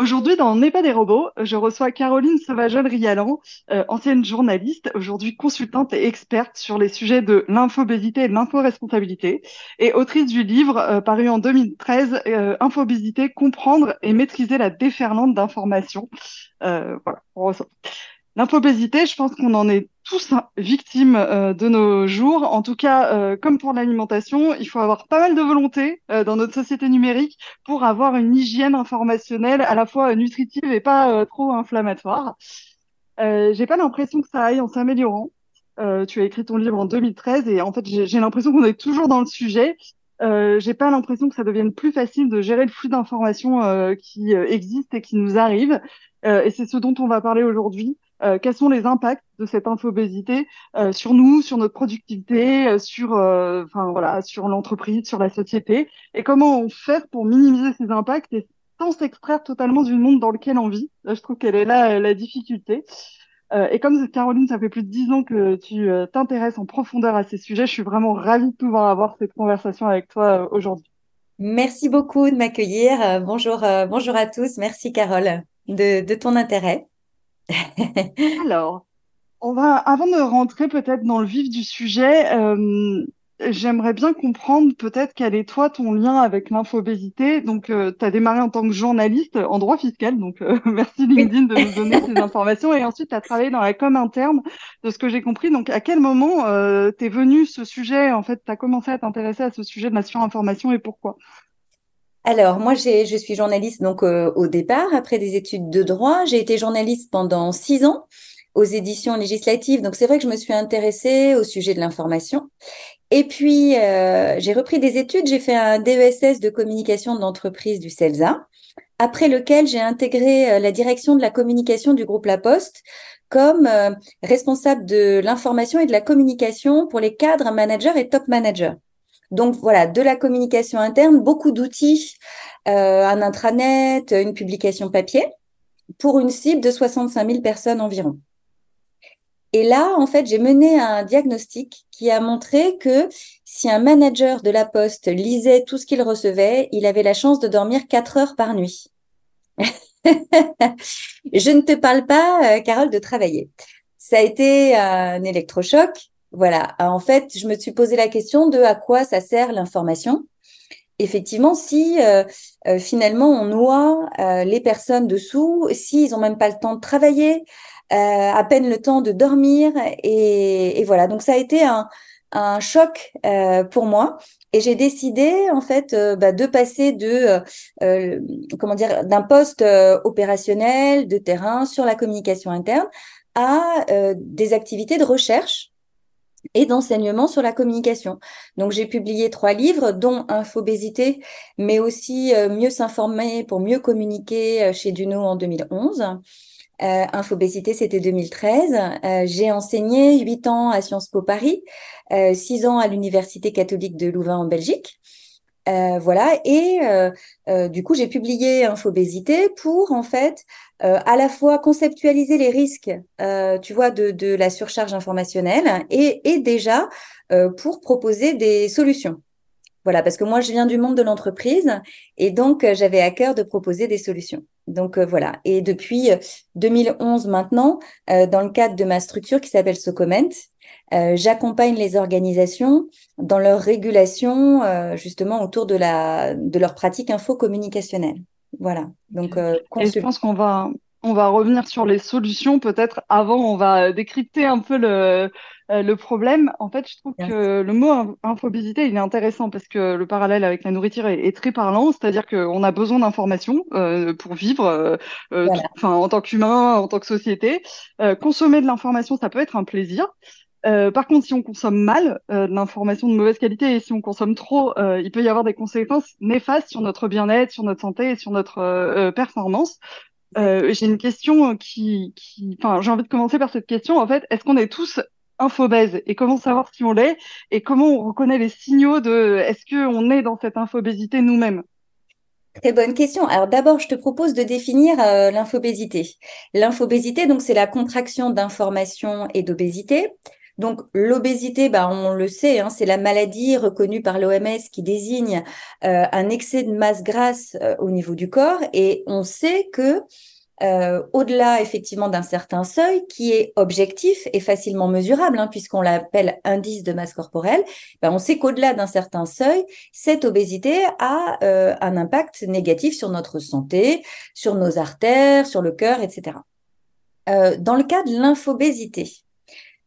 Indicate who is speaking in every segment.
Speaker 1: Aujourd'hui, dans N'est pas des robots, je reçois Caroline Sauvageol-Rialan, euh, ancienne journaliste, aujourd'hui consultante et experte sur les sujets de l'infobésité et de l'inforesponsabilité, et autrice du livre euh, paru en 2013, euh, Infobésité, comprendre et maîtriser la déferlante d'informations. Euh, voilà, L'infobésité, je pense qu'on en est tous victimes euh, de nos jours. En tout cas, euh, comme pour l'alimentation, il faut avoir pas mal de volonté euh, dans notre société numérique pour avoir une hygiène informationnelle à la fois nutritive et pas trop inflammatoire. j'ai pas l'impression que ça aille en s'améliorant. tu as écrit ton livre en 2013 et en fait, j'ai l'impression qu'on est toujours dans le sujet. J'ai pas l'impression que ça devienne plus facile de gérer le flux d'informations qui existent et qui nous arrivent. et c'est ce dont on va parler aujourd'hui. Euh, quels sont les impacts de cette infobésité euh, sur nous, sur notre productivité, euh, sur, enfin voilà, sur l'entreprise, sur la société, et comment fait pour minimiser ces impacts et sans s'extraire totalement du monde dans lequel on vit? Là, je trouve qu'elle est là la difficulté. et comme Caroline, ça fait plus de dix ans que tu t'intéresses en profondeur à ces sujets, je suis vraiment ravie de pouvoir avoir cette conversation avec toi aujourd'hui.
Speaker 2: Merci beaucoup de m'accueillir. bonjour, bonjour à tous. Merci Carole de ton intérêt.
Speaker 1: Alors, on va, avant de rentrer peut-être dans le vif du sujet, euh, j'aimerais bien comprendre peut-être quel est toi ton lien avec l'infobésité. Donc, euh, tu as démarré en tant que journaliste en droit fiscal, donc euh, merci LinkedIn de nous donner ces informations. Et ensuite, tu as travaillé dans la com interne, de ce que j'ai compris. Donc, à quel moment t'es venu ce sujet? En fait, tu as commencé à t'intéresser à ce sujet de la surinformation et pourquoi?
Speaker 2: Alors, moi, je suis journaliste donc euh, au départ, après des études de droit. J'ai été journaliste pendant six ans aux éditions législatives. Donc, c'est vrai que je me suis intéressée au sujet de l'information. Et puis, euh, j'ai repris des études. J'ai fait un DESS de communication d'entreprise du CELSA, après lequel j'ai intégré euh, la direction de la communication du groupe La Poste comme responsable de l'information et de la communication pour les cadres, managers et top managers. Donc voilà, de la communication interne, beaucoup d'outils, euh, un intranet, une publication papier, pour une cible de 65 000 personnes environ. Et là, en fait, j'ai mené un diagnostic qui a montré que si un manager de la poste lisait tout ce qu'il recevait, il avait la chance de dormir 4 heures par nuit. Je ne te parle pas, euh, Carole, de travailler. Ça a été un électrochoc voilà. En fait, je me suis posé la question de à quoi ça sert l'information. Effectivement, si euh, euh, finalement on noie euh, les personnes dessous, s'ils ont même pas le temps de travailler, à peine le temps de dormir, et, voilà. Donc ça a été un, un choc pour moi. Et j'ai décidé en fait bah, de passer de comment dire d'un poste opérationnel de terrain sur la communication interne à des activités de recherche et d'enseignement sur la communication. Donc j'ai publié trois livres, dont Infobésité, mais aussi euh, Mieux s'informer pour mieux communiquer euh, chez Duno en 2011. Euh, Infobésité, c'était 2013. Euh, j'ai enseigné huit ans à Sciences Po Paris, six ans à l'Université catholique de Louvain en Belgique. Voilà, et du coup, j'ai publié Infobésité pour en fait à la fois conceptualiser les risques, tu vois, de, de, la surcharge informationnelle et, et déjà pour proposer des solutions. Voilà, parce que moi, je viens du monde de l'entreprise et donc j'avais à cœur de proposer des solutions. Donc voilà, et depuis 2011 maintenant, dans le cadre de ma structure qui s'appelle Socoment, J'accompagne les organisations dans leur régulation, justement, autour de, la, de leur pratique info-communicationnelle. Voilà.
Speaker 1: Donc, Et je pense qu'on va, on va revenir sur les solutions. Peut-être avant, on va décrypter un peu le, euh, le problème. En fait, je trouve que le mot infobésité, il est intéressant parce que le parallèle avec la nourriture est, très parlant. C'est-à-dire qu'on a besoin d'informations euh, pour vivre, euh, euh en tant qu'humain, en tant que société. consommer de l'information, ça peut être un plaisir. Par contre, si on consomme mal de l'information de mauvaise qualité et si on consomme trop, il peut y avoir des conséquences néfastes sur notre bien-être, sur notre santé et sur notre performance. Euh, j'ai une question qui, enfin, j'ai envie de commencer par cette question. En fait, est-ce qu'on est tous infobèses? Et comment savoir si on l'est? Et comment on reconnaît les signaux de est-ce qu'on est dans cette infobésité nous-mêmes?
Speaker 2: Très bonne question. Alors d'abord, je te propose de définir euh, l'infobésité. L'infobésité, donc, c'est la contraction d'information et d'obésité. Donc l'obésité, bah, on le sait, hein, c'est la maladie reconnue par l'OMS qui désigne euh, un excès de masse grasse euh, au niveau du corps. Et on sait que euh, au-delà effectivement d'un certain seuil qui est objectif et facilement mesurable, hein, puisqu'on l'appelle indice de masse corporelle, bah, on sait qu'au-delà d'un certain seuil, cette obésité a un impact négatif sur notre santé, sur nos artères, sur le cœur, etc. dans le cas de l'infobésité,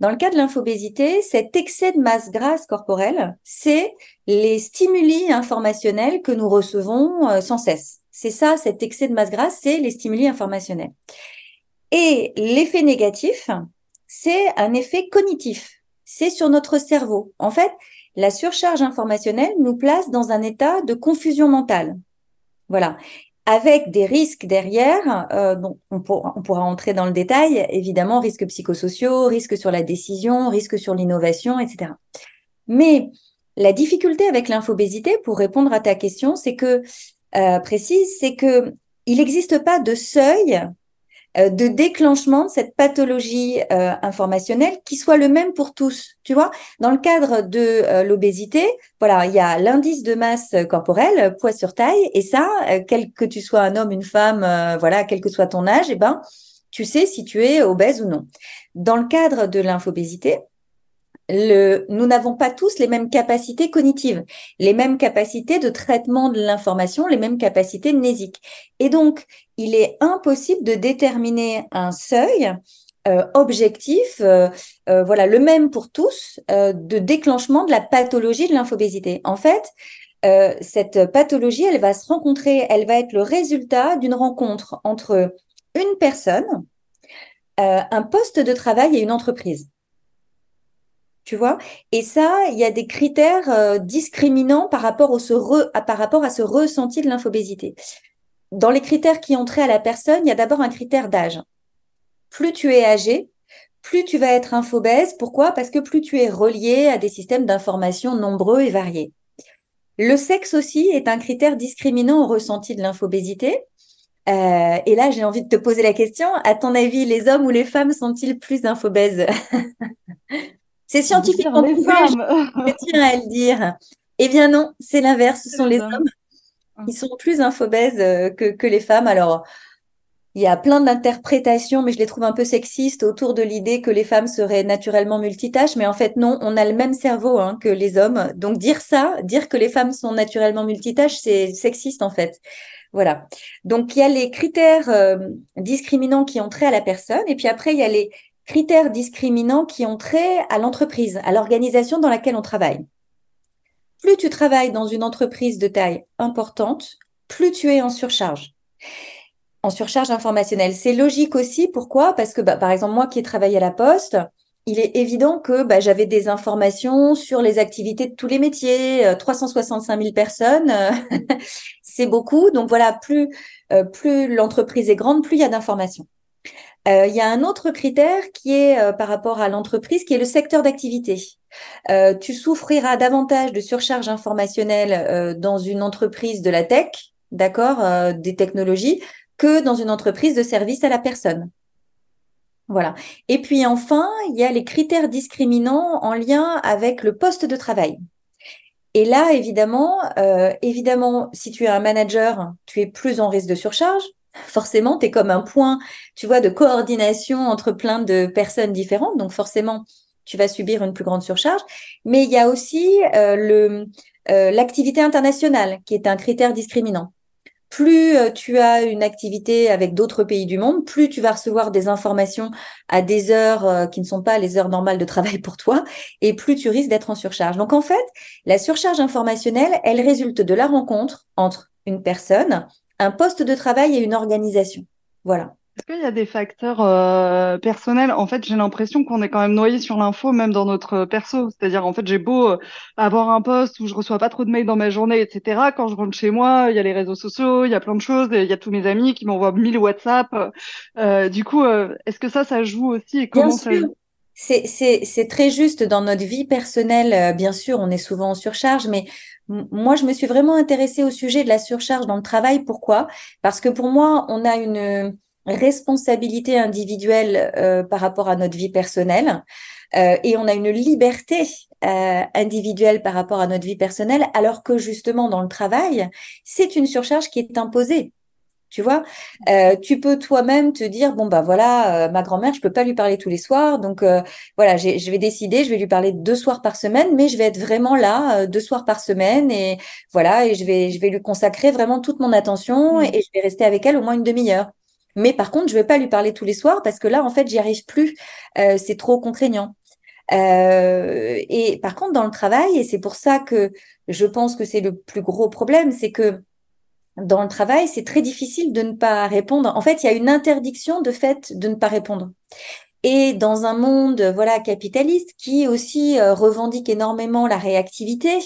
Speaker 2: dans le cas de l'infobésité, cet excès de masse grasse corporelle, c'est les stimuli informationnels que nous recevons euh, sans cesse. C'est ça, cet excès de masse grasse, c'est les stimuli informationnels. Et l'effet négatif, c'est un effet cognitif. C'est sur notre cerveau. En fait, la surcharge informationnelle nous place dans un état de confusion mentale. Voilà avec des risques derrière, euh, on, on, pourra entrer dans le détail, évidemment, risques psychosociaux, risques sur la décision, risques sur l'innovation, etc. Mais la difficulté avec l'infobésité, pour répondre à ta question, c'est que, euh, précise, c'est que il n'existe pas de seuil de déclenchement de cette pathologie euh, informationnelle qui soit le même pour tous. Tu vois, dans le cadre de euh, l'obésité, voilà, il y a l'indice de masse corporelle, poids sur taille, et ça, quel que tu sois un homme, une femme, voilà, quel que soit ton âge, eh ben, tu sais si tu es obèse ou non. Dans le cadre de l'infobésité, le, nous n'avons pas tous les mêmes capacités cognitives, les mêmes capacités de traitement de l'information, les mêmes capacités mnésiques. Et donc, il est impossible de déterminer un seuil euh, objectif, euh, euh, voilà, le même pour tous, de déclenchement de la pathologie de l'infobésité. En fait, cette pathologie, elle va se rencontrer, elle va être le résultat d'une rencontre entre une personne, un poste de travail et une entreprise tu vois? Et ça, il y a des critères euh, discriminants par rapport, au à, par rapport à ce ressenti de l'infobésité. Dans les critères qui ont trait à la personne, il y a d'abord un critère d'âge. Plus tu es âgé, plus tu vas être infobèse. Pourquoi? Parce que plus tu es relié à des systèmes d'information nombreux et variés. Le sexe aussi est un critère discriminant au ressenti de l'infobésité. Euh, et là, j'ai envie de te poser la question, à ton avis, les hommes ou les femmes sont-ils plus infobèses? C'est scientifiquement prouvé, je tiens à le dire. Eh bien non, c'est l'inverse, ce sont les hommes qui sont plus infobèses euh, que, que les femmes. Alors, il y a plein d'interprétations, mais je les trouve un peu sexistes autour de l'idée que les femmes seraient naturellement multitâches. Mais en fait, non, on a le même cerveau hein, que les hommes. Donc dire ça, dire que les femmes sont naturellement multitâches, c'est sexiste en fait. Voilà. Donc il y a les critères euh, discriminants qui ont trait à la personne, et puis après il y a les critères discriminants qui ont trait à l'entreprise, à l'organisation dans laquelle on travaille. Plus tu travailles dans une entreprise de taille importante, plus tu es en surcharge. En surcharge informationnelle. C'est logique aussi. Pourquoi? Parce que, bah, par exemple, moi qui ai travaillé à la Poste, il est évident que bah, j'avais des informations sur les activités de tous les métiers, 365 euh, 000 personnes, c'est beaucoup. Donc voilà, plus, euh, plus l'entreprise est grande, plus il y a d'informations. Euh, il y a un autre critère qui est euh, par rapport à l'entreprise, qui est le secteur d'activité. Euh, tu souffriras davantage de surcharge informationnelle dans une entreprise de la tech, d'accord, des technologies, que dans une entreprise de service à la personne. Voilà. Et puis enfin, il y a les critères discriminants en lien avec le poste de travail. Et là, évidemment, évidemment, si tu es un manager, tu es plus en risque de surcharge forcément, tu es comme un point, tu vois, de coordination entre plein de personnes différentes. Donc forcément, tu vas subir une plus grande surcharge. Mais il y a aussi euh, le euh, l'activité internationale qui est un critère discriminant. Plus euh, tu as une activité avec d'autres pays du monde, plus tu vas recevoir des informations à des heures qui ne sont pas les heures normales de travail pour toi, et plus tu risques d'être en surcharge. Donc en fait, la surcharge informationnelle, elle résulte de la rencontre entre une personne, un poste de travail et une organisation. Voilà.
Speaker 1: Est-ce qu'il y a des facteurs euh, personnels? En fait, j'ai l'impression qu'on est quand même noyé sur l'info, même dans notre perso. C'est-à-dire, en fait, j'ai beau euh, avoir un poste où je reçois pas trop de mails dans ma journée, etc. Quand je rentre chez moi, il y a les réseaux sociaux, il y a plein de choses, il y a tous mes amis qui m'envoient mille WhatsApp. Euh, du coup, est-ce que ça, ça joue aussi et comment ça joue?
Speaker 2: C'est, très juste dans notre vie personnelle. Bien sûr, on est souvent en surcharge, mais moi, je me suis vraiment intéressée au sujet de la surcharge dans le travail. Pourquoi? Parce que pour moi, on a une responsabilité individuelle euh, par rapport à notre vie personnelle euh, et on a une liberté euh, individuelle par rapport à notre vie personnelle, alors que justement dans le travail, c'est une surcharge qui est imposée. Tu vois, euh, tu peux toi-même te dire bon bah voilà, euh, ma grand-mère, je peux pas lui parler tous les soirs, donc euh, voilà, je vais décider, je vais lui parler deux soirs par semaine, mais je vais être vraiment là euh, deux soirs par semaine et voilà, et je vais je vais lui consacrer vraiment toute mon attention
Speaker 1: Mm.
Speaker 2: et je vais rester avec elle au moins une demi-heure. Mais par contre, je vais pas lui parler tous les soirs parce que là, en fait, j'y arrive plus, Euh, c'est trop contraignant. Euh, et par contre, dans le travail, et c'est pour ça que je pense que c'est le plus gros problème, c'est que dans le travail, c'est très difficile de ne pas répondre. En fait, il y a une interdiction de fait de ne pas répondre. Et dans un monde, voilà, capitaliste qui aussi euh, revendique énormément la réactivité,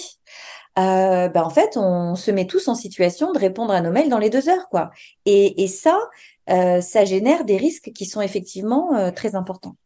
Speaker 2: euh, ben en fait, on se met tous en situation de répondre à nos mails dans les deux heures, quoi. Et, et ça, euh, ça génère des risques qui sont effectivement euh, très importants.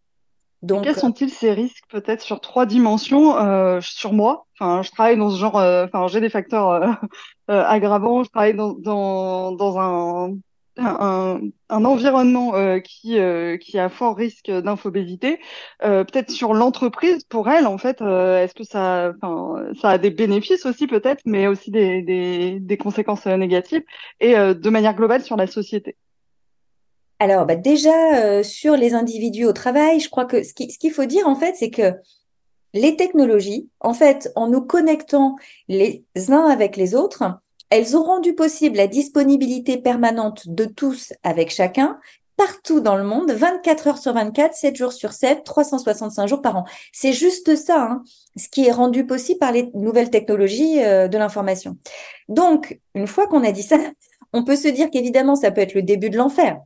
Speaker 1: Et quels
Speaker 2: Donc,
Speaker 1: sont-ils ces risques peut-être sur trois dimensions euh, sur moi? Enfin, je travaille dans ce genre, euh, enfin, j'ai des facteurs euh, euh, aggravants. Je travaille dans dans, dans un un, un environnement euh, qui euh, qui a fort risque d'infobésité. Euh, peut-être sur l'entreprise pour elle en fait. euh, est-ce que ça, enfin, ça a des bénéfices aussi peut-être, mais aussi des des des conséquences euh, négatives et euh, de manière globale sur la société?
Speaker 2: Alors, bah déjà, euh, sur les individus au travail, je crois que ce qui, ce qu'il faut dire, en fait, c'est que les technologies, en fait, en nous connectant les uns avec les autres, elles ont rendu possible la disponibilité permanente de tous avec chacun, partout dans le monde, 24 heures sur 24, 7 jours sur 7, 365 jours par an. C'est juste ça, hein, ce qui est rendu possible par les nouvelles technologies euh, de l'information. Donc, une fois qu'on a dit ça, on peut se dire qu'évidemment, ça peut être le début de l'enfer.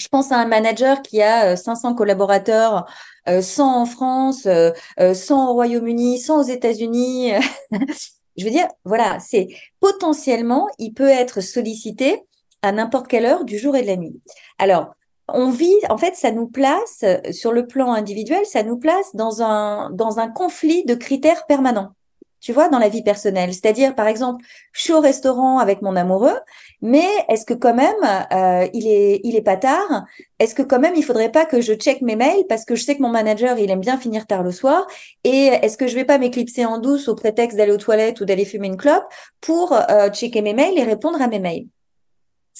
Speaker 2: Je pense à un manager qui a euh, 500 collaborateurs, euh, 100 en France, euh, euh, 100 au Royaume-Uni, 100 aux États-Unis. Je veux dire, voilà, c'est potentiellement, il peut être sollicité à n'importe quelle heure du jour et de la nuit. Alors, on vit, en fait, ça nous place, euh, sur le plan individuel, ça nous place dans un, dans un conflit de critères permanents. Tu vois, dans la vie personnelle. C'est-à-dire, par exemple, je suis au restaurant avec mon amoureux, mais est-ce que quand même, euh, il est, il est pas tard? Est-ce que quand même, il faudrait pas que je check mes mails parce que je sais que mon manager, il aime bien finir tard le soir? Et est-ce que je vais pas m'éclipser en douce au prétexte d'aller aux toilettes ou d'aller fumer une clope pour euh, checker mes mails et répondre à mes mails?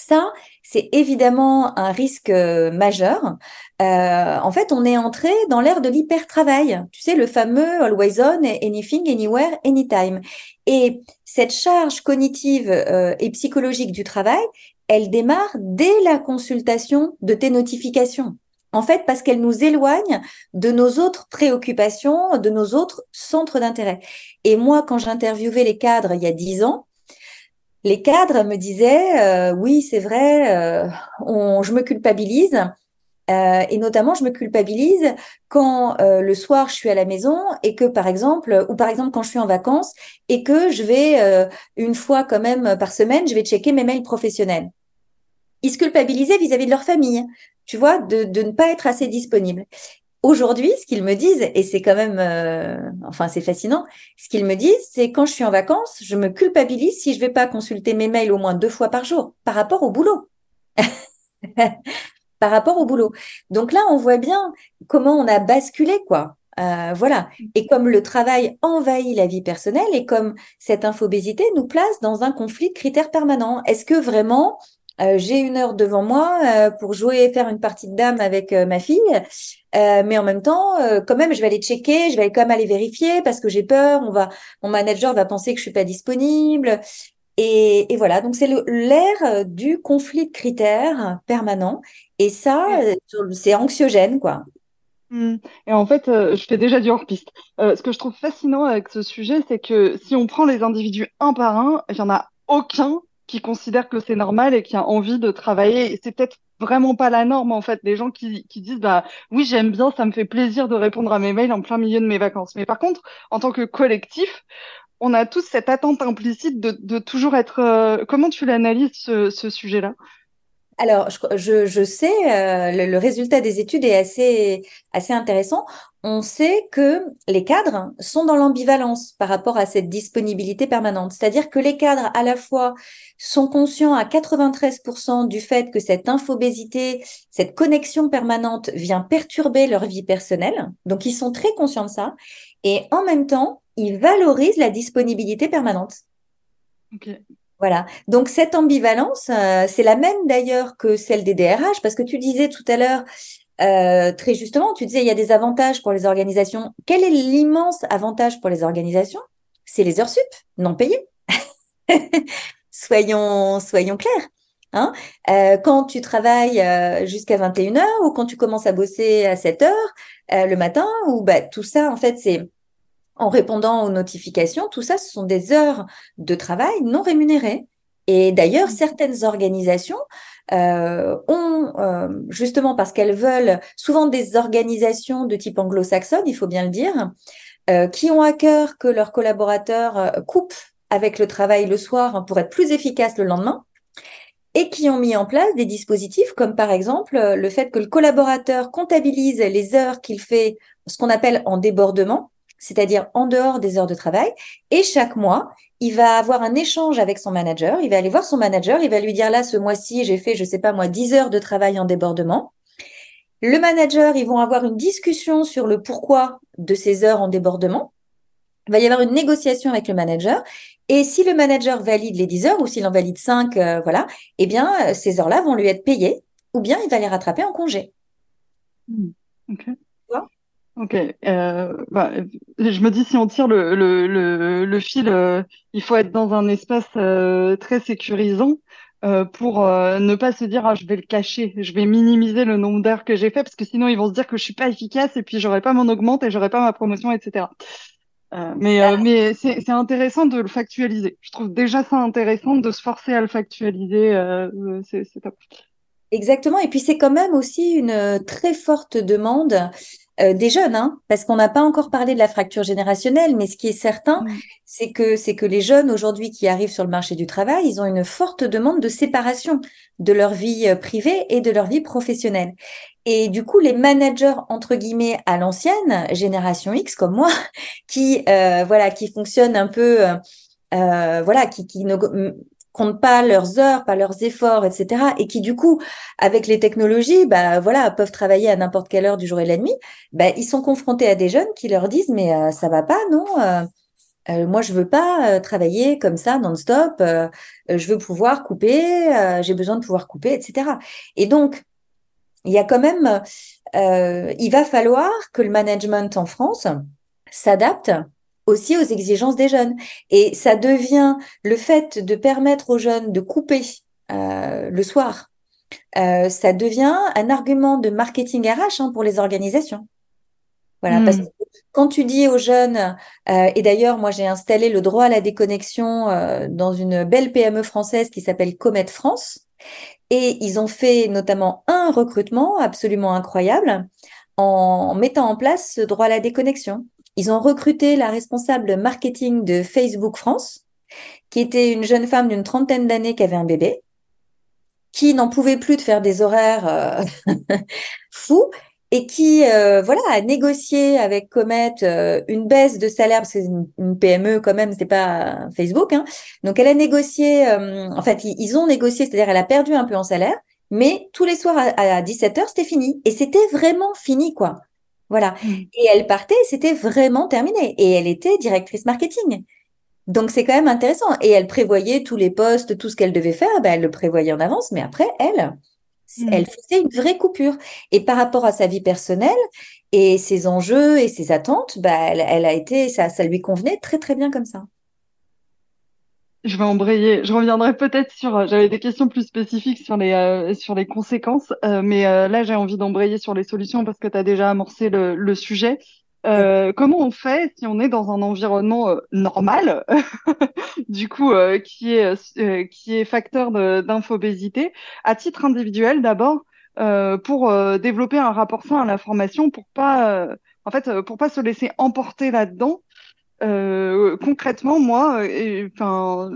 Speaker 2: Ça, c'est évidemment un risque euh, majeur. Euh, en fait, on est entré dans l'ère de l'hyper-travail. Tu sais, le fameux always on, anything, anywhere, anytime. Et cette charge cognitive euh, et psychologique du travail, elle démarre dès la consultation de tes notifications. En fait, parce qu'elle nous éloigne de nos autres préoccupations, de nos autres centres d'intérêt. Et moi, quand j'interviewais les cadres il y a dix ans, les cadres me disaient, euh, oui, c'est vrai, euh, on, je me culpabilise. Euh, et notamment, je me culpabilise quand le soir je suis à la maison et que, par exemple, ou par exemple quand je suis en vacances et que je vais une fois quand même par semaine, je vais checker mes mails professionnels. Ils se culpabilisaient vis-à-vis de leur famille, tu vois, de, de ne pas être assez disponible. Aujourd'hui, ce qu'ils me disent, et c'est quand même, euh, enfin, c'est fascinant, ce qu'ils me disent, c'est quand je suis en vacances, je me culpabilise si je vais pas consulter mes mails au moins deux fois par jour par rapport au boulot. par rapport au boulot. Donc là, on voit bien comment on a basculé, quoi. Euh, voilà. Et comme le travail envahit la vie personnelle et comme cette infobésité nous place dans un conflit de critères permanents. Est-ce que vraiment euh, j'ai une heure devant moi euh, pour jouer et faire une partie de dame avec ma fille. Mais en même temps, quand même, je vais aller checker, je vais quand même aller vérifier parce que j'ai peur. On va, mon manager va penser que je suis pas disponible. Et, et voilà, donc c'est l'ère du conflit de critères permanent. Et ça, c'est anxiogène, quoi.
Speaker 1: Mmh. Et en fait, je fais déjà du hors-piste. ce que je trouve fascinant avec ce sujet, c'est que si on prend les individus un par un, il y en a aucun qui considère que c'est normal et qui a envie de travailler. C'est peut-être vraiment pas la norme en fait. Des gens qui, disent bah oui j'aime bien, ça me fait plaisir de répondre à mes mails en plein milieu de mes vacances. Mais par contre, en tant que collectif, on a tous cette attente implicite de, de toujours être. Euh, comment tu l'analyses ce, ce sujet-là?
Speaker 2: Alors, je, sais, euh, le, résultat des études est assez, intéressant. On sait que les cadres sont dans l'ambivalence par rapport à cette disponibilité permanente. C'est-à-dire que les cadres, à la fois, sont conscients à 93% du fait que cette infobésité, cette connexion permanente vient perturber leur vie personnelle. Donc, ils sont très conscients de ça. Et en même temps, ils valorisent la disponibilité permanente. Voilà. Donc cette ambivalence, euh, c'est la même d'ailleurs que celle des DRH, parce que tu disais tout à l'heure, euh, très justement, tu disais il y a des avantages pour les organisations. Quel est l'immense avantage pour les organisations? C'est les heures sup non payées. soyons, soyons clairs. Hein euh, quand tu travailles jusqu'à 21h ou quand tu commences à bosser à 7h le matin, ou bah, tout ça, en fait, c'est en répondant aux notifications. Tout ça, ce sont des heures de travail non rémunérées. Et d'ailleurs, mmh. certaines organisations euh, ont, euh, justement parce qu'elles veulent, souvent des organisations de type anglo-saxonne, il faut bien le dire, euh, qui ont à cœur que leurs collaborateurs coupent avec le travail le soir pour être plus efficaces le lendemain, et qui ont mis en place des dispositifs comme par exemple le fait que le collaborateur comptabilise les heures qu'il fait, ce qu'on appelle en débordement, c'est-à-dire en dehors des heures de travail. Et chaque mois, il va avoir un échange avec son manager. Il va aller voir son manager. Il va lui dire là, ce mois-ci, j'ai fait, je sais pas moi, 10 heures de travail en débordement. Le manager, ils vont avoir une discussion sur le pourquoi de ces heures en débordement. Il va y avoir une négociation avec le manager. Et si le manager valide les 10 heures ou s'il en valide 5, euh, voilà, eh bien, ces heures-là vont lui être payées ou bien il va les rattraper en congé.
Speaker 1: Mmh. Ok. Euh, bah, je me dis, si on tire le, le, le, le fil, euh, il faut être dans un espace euh, très sécurisant pour ne pas se dire, ah, je vais le cacher, je vais minimiser le nombre d'heures que j'ai fait, parce que sinon, ils vont se dire que je suis pas efficace et puis j'aurai pas mon augmente et j'aurai pas ma promotion, etc. mais mais c'est intéressant de le factualiser. Je trouve déjà ça intéressant de se forcer à le factualiser. c'est top.
Speaker 2: Exactement. Et puis c'est quand même aussi une très forte demande euh, des jeunes, hein, parce qu'on n'a pas encore parlé de la fracture générationnelle, mais ce qui est certain, mm. c'est que c'est que les jeunes aujourd'hui qui arrivent sur le marché du travail, ils ont une forte demande de séparation de leur vie euh, privée et de leur vie professionnelle. Et du coup, les managers entre guillemets à l'ancienne génération X comme moi, qui euh, voilà, qui fonctionnent un peu, voilà, qui, qui ne comptent pas leurs heures, pas leurs efforts, etc. Et qui du coup, avec les technologies, bah voilà, peuvent travailler à n'importe quelle heure du jour et de la nuit. Bah, ils sont confrontés à des jeunes qui leur disent mais euh, ça va pas, non euh, euh, Moi, je veux pas travailler comme ça non-stop. je veux pouvoir couper. J'ai besoin de pouvoir couper, etc. Et donc, il y a quand même, il va falloir que le management en France s'adapte aussi aux exigences des jeunes. Et ça devient le fait de permettre aux jeunes de couper euh, le soir, euh, ça devient un argument de marketing RH hein, pour les organisations. Voilà, parce hmm. que quand tu dis aux jeunes, euh, et d'ailleurs, moi j'ai installé le droit à la déconnexion dans une belle PME française qui s'appelle Comet France, et ils ont fait notamment un recrutement absolument incroyable en mettant en place ce droit à la déconnexion. Ils ont recruté la responsable marketing de Facebook France, qui était une jeune femme d'une trentaine d'années qui avait un bébé, qui n'en pouvait plus de faire des horaires euh, fous et qui euh, voilà a négocié avec Comet euh, une baisse de salaire parce que c'est une, PME quand même c'est pas Facebook hein. donc elle a négocié en fait ils, ont négocié c'est-à-dire elle a perdu un peu en salaire mais tous les soirs à 17h c'était fini et c'était vraiment fini quoi voilà. Mm. Et elle partait, c'était vraiment terminé. Et elle était directrice marketing. Donc c'est quand même intéressant. Et elle prévoyait tous les postes, tout ce qu'elle devait faire, ben, elle le prévoyait en avance, mais après, elle, hmm. elle faisait une vraie coupure. Et par rapport à sa vie personnelle et ses enjeux et ses attentes, ben, elle, a été, ça, ça lui convenait très très bien comme ça.
Speaker 1: Je vais embrayer. Je reviendrai peut-être sur. Euh, j'avais des questions plus spécifiques sur les euh, sur les conséquences, euh, mais là j'ai envie d'embrayer sur les solutions parce que tu as déjà amorcé le, le sujet. Euh, comment on fait si on est dans un environnement euh, normal, du coup, euh, qui est qui est facteur d'infobésité, à titre individuel d'abord, pour développer un rapport sain à l'information, pour pas, en fait, pour pas se laisser emporter là-dedans. Concrètement, moi, enfin,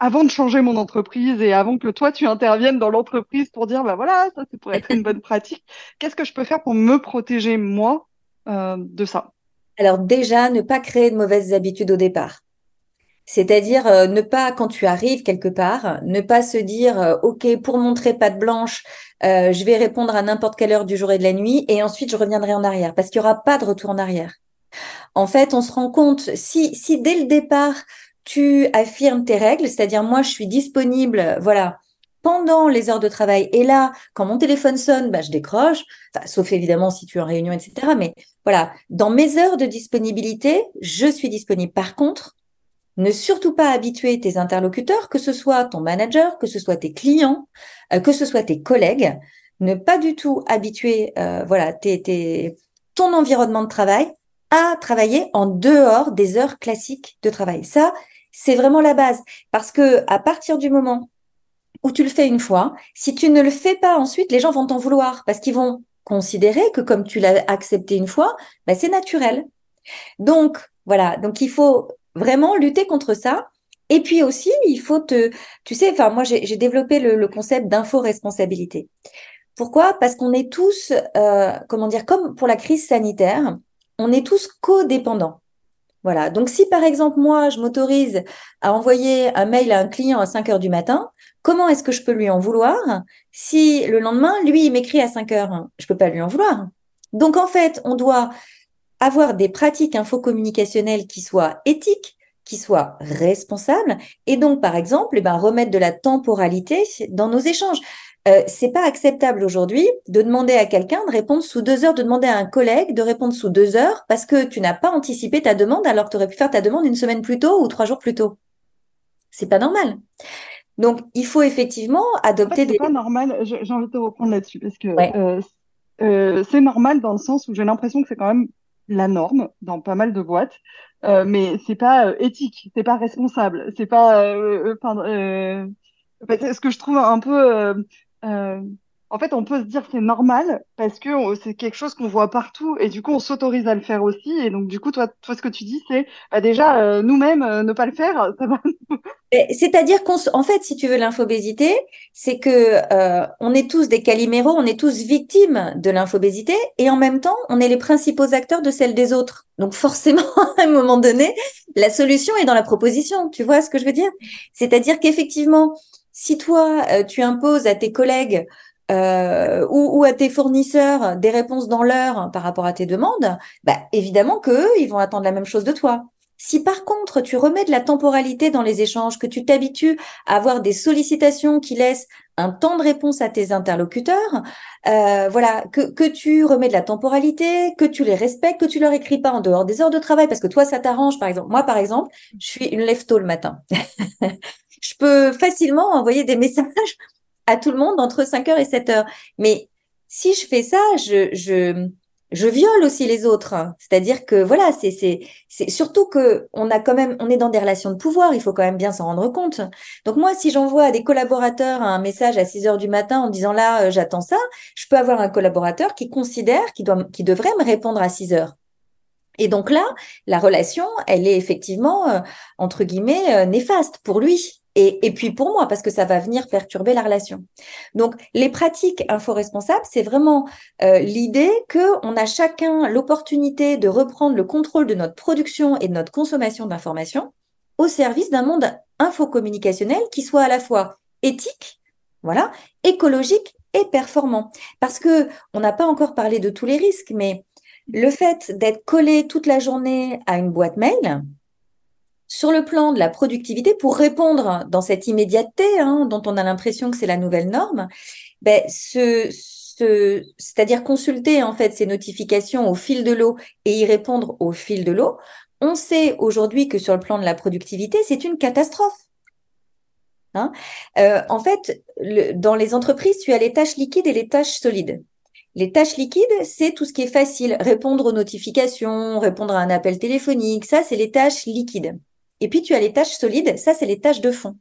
Speaker 1: avant de changer mon entreprise et avant que toi tu interviennes dans l'entreprise pour dire bah voilà ça, ça pourrait être une bonne pratique, qu'est-ce que je peux faire pour me protéger moi euh, de ça?
Speaker 2: Alors déjà, ne pas créer de mauvaises habitudes au départ. C'est-à-dire euh, ne pas, quand tu arrives quelque part, ne pas se dire euh, OK pour montrer patte blanche, je vais répondre à n'importe quelle heure du jour et de la nuit, et ensuite je reviendrai en arrière, parce qu'il n'y aura pas de retour en arrière. En fait, on se rend compte si dès le départ tu affirmes tes règles, c'est-à-dire moi je suis disponible, voilà, pendant les heures de travail. Et là, quand mon téléphone sonne, bah, je décroche, sauf évidemment si tu es en réunion, etc. Mais voilà, dans mes heures de disponibilité, je suis disponible. Par contre, ne surtout pas habituer tes interlocuteurs, que ce soit ton manager, que ce soit tes clients, euh, que ce soit tes collègues, ne pas du tout habituer euh, voilà tes, ton environnement de travail travailler en dehors des heures classiques de travail. Ça, c'est vraiment la base parce que à partir du moment où tu le fais une fois. Si tu ne le fais pas ensuite, les gens vont t'en vouloir parce qu'ils vont considérer que comme tu l'as accepté une fois, bah, c'est naturel. Donc, voilà. Donc, il faut vraiment lutter contre ça. Et puis aussi, il faut te, tu sais, moi, j'ai développé le, concept d'info-responsabilité. Pourquoi? Parce qu'on est tous, euh, comment dire, comme pour la crise sanitaire, on est tous codépendants. Voilà. Donc, si par exemple, moi, je m'autorise à envoyer un mail à un client à 5 heures du matin, comment est-ce que je peux lui en vouloir si le lendemain, lui, il m'écrit à 5 heures? Je peux pas lui en vouloir. Donc, en fait, on doit avoir des pratiques infocommunicationnelles qui soient éthiques, qui soient responsables, et donc, par exemple, eh ben, remettre de la temporalité dans nos échanges. Euh, c'est pas acceptable aujourd'hui de demander à quelqu'un de répondre sous deux heures, de demander à un collègue de répondre sous deux heures parce que tu n'as pas anticipé ta demande alors que tu aurais pu faire ta demande une semaine plus tôt ou trois jours plus tôt. C'est pas normal. Donc, il faut effectivement adopter
Speaker 1: des. C'est pas normal. J'ai envie de te reprendre là-dessus parce que euh, euh, c'est normal dans le sens où j'ai l'impression que c'est quand même la norme dans pas mal de boîtes, euh, mais c'est pas euh, éthique, c'est pas responsable, c'est pas. Euh, ce que je trouve un peu euh, en fait, on peut se dire c'est normal parce que c'est quelque chose qu'on voit partout et du coup on s'autorise à le faire aussi. Et donc du coup, toi, toi ce que tu dis, c'est bah, déjà euh, nous-mêmes euh, ne pas le faire.
Speaker 2: C'est-à-dire qu'en en fait, si tu veux l'infobésité, c'est que on est tous des caliméros, on est tous victimes de l'infobésité et en même temps, on est les principaux acteurs de celle des autres. Donc forcément, à un moment donné, la solution est dans la proposition. Tu vois ce que je veux dire? C'est-à-dire qu'effectivement, si toi, euh, tu imposes à tes collègues euh, ou, à tes fournisseurs des réponses dans l'heure par rapport à tes demandes, bah, évidemment qu'eux, ils vont attendre la même chose de toi. Si par contre, tu remets de la temporalité dans les échanges, que tu t'habitues à avoir des sollicitations qui laissent un temps de réponse à tes interlocuteurs, euh, voilà, que, tu remets de la temporalité, que tu les respectes, que tu leur écris pas en dehors des heures de travail, parce que toi, ça t'arrange, par exemple. Moi, par exemple, je suis une lève tôt le matin. je peux facilement envoyer des messages à tout le monde entre 5 heures et 7 heures. Mais si je fais ça, je, je, je viole aussi les autres. C'est-à-dire que voilà, c'est, c'est, c'est surtout que on a quand même, on est dans des relations de pouvoir. Il faut quand même bien s'en rendre compte. Donc moi, si j'envoie à des collaborateurs un message à 6 heures du matin en disant là, euh, j'attends ça, je peux avoir un collaborateur qui considère qu'il doit, qui devrait me répondre à 6 heures. Et donc là, la relation, elle est effectivement, euh, entre guillemets, euh, néfaste pour lui. Et, puis pour moi, parce que ça va venir perturber la relation. Donc, les pratiques info-responsables, c'est vraiment euh, l'idée qu'on a chacun l'opportunité de reprendre le contrôle de notre production et de notre consommation d'informations au service d'un monde infocommunicationnel qui soit à la fois éthique, voilà, écologique et performant. Parce que on n'a pas encore parlé de tous les risques, mais le fait d'être collé toute la journée à une boîte mail, sur le plan de la productivité, pour répondre dans cette immédiateté hein, dont on a l'impression que c'est la nouvelle norme, ben, ce, ce, c'est-à-dire consulter en fait ces notifications au fil de l'eau et y répondre au fil de l'eau, on sait aujourd'hui que sur le plan de la productivité, c'est une catastrophe. Hein euh, en fait, le, dans les entreprises, tu as les tâches liquides et les tâches solides. Les tâches liquides, c'est tout ce qui est facile, répondre aux notifications, répondre à un appel téléphonique, ça, c'est les tâches liquides. Et puis, tu as les tâches solides, ça, c'est les tâches de fond.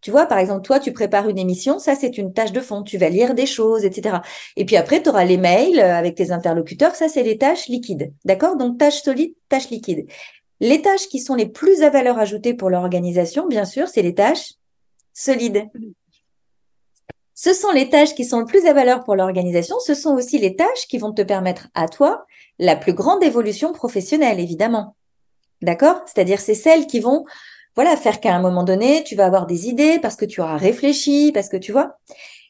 Speaker 2: Tu vois, par exemple, toi, tu prépares une émission, ça, c'est une tâche de fond. Tu vas lire des choses, etc. Et puis après, tu auras les mails avec tes interlocuteurs, ça, c'est les tâches liquides. D'accord? Donc, tâches solides, tâches liquides. Les tâches qui sont les plus à valeur ajoutée pour l'organisation, bien sûr, c'est les tâches solides. Ce sont les tâches qui sont le plus à valeur pour l'organisation. Ce sont aussi les tâches qui vont te permettre à toi la plus grande évolution professionnelle, évidemment. D'accord? C'est-à-dire, c'est celles qui vont, voilà, faire qu'à un moment donné, tu vas avoir des idées parce que tu auras réfléchi, parce que tu vois?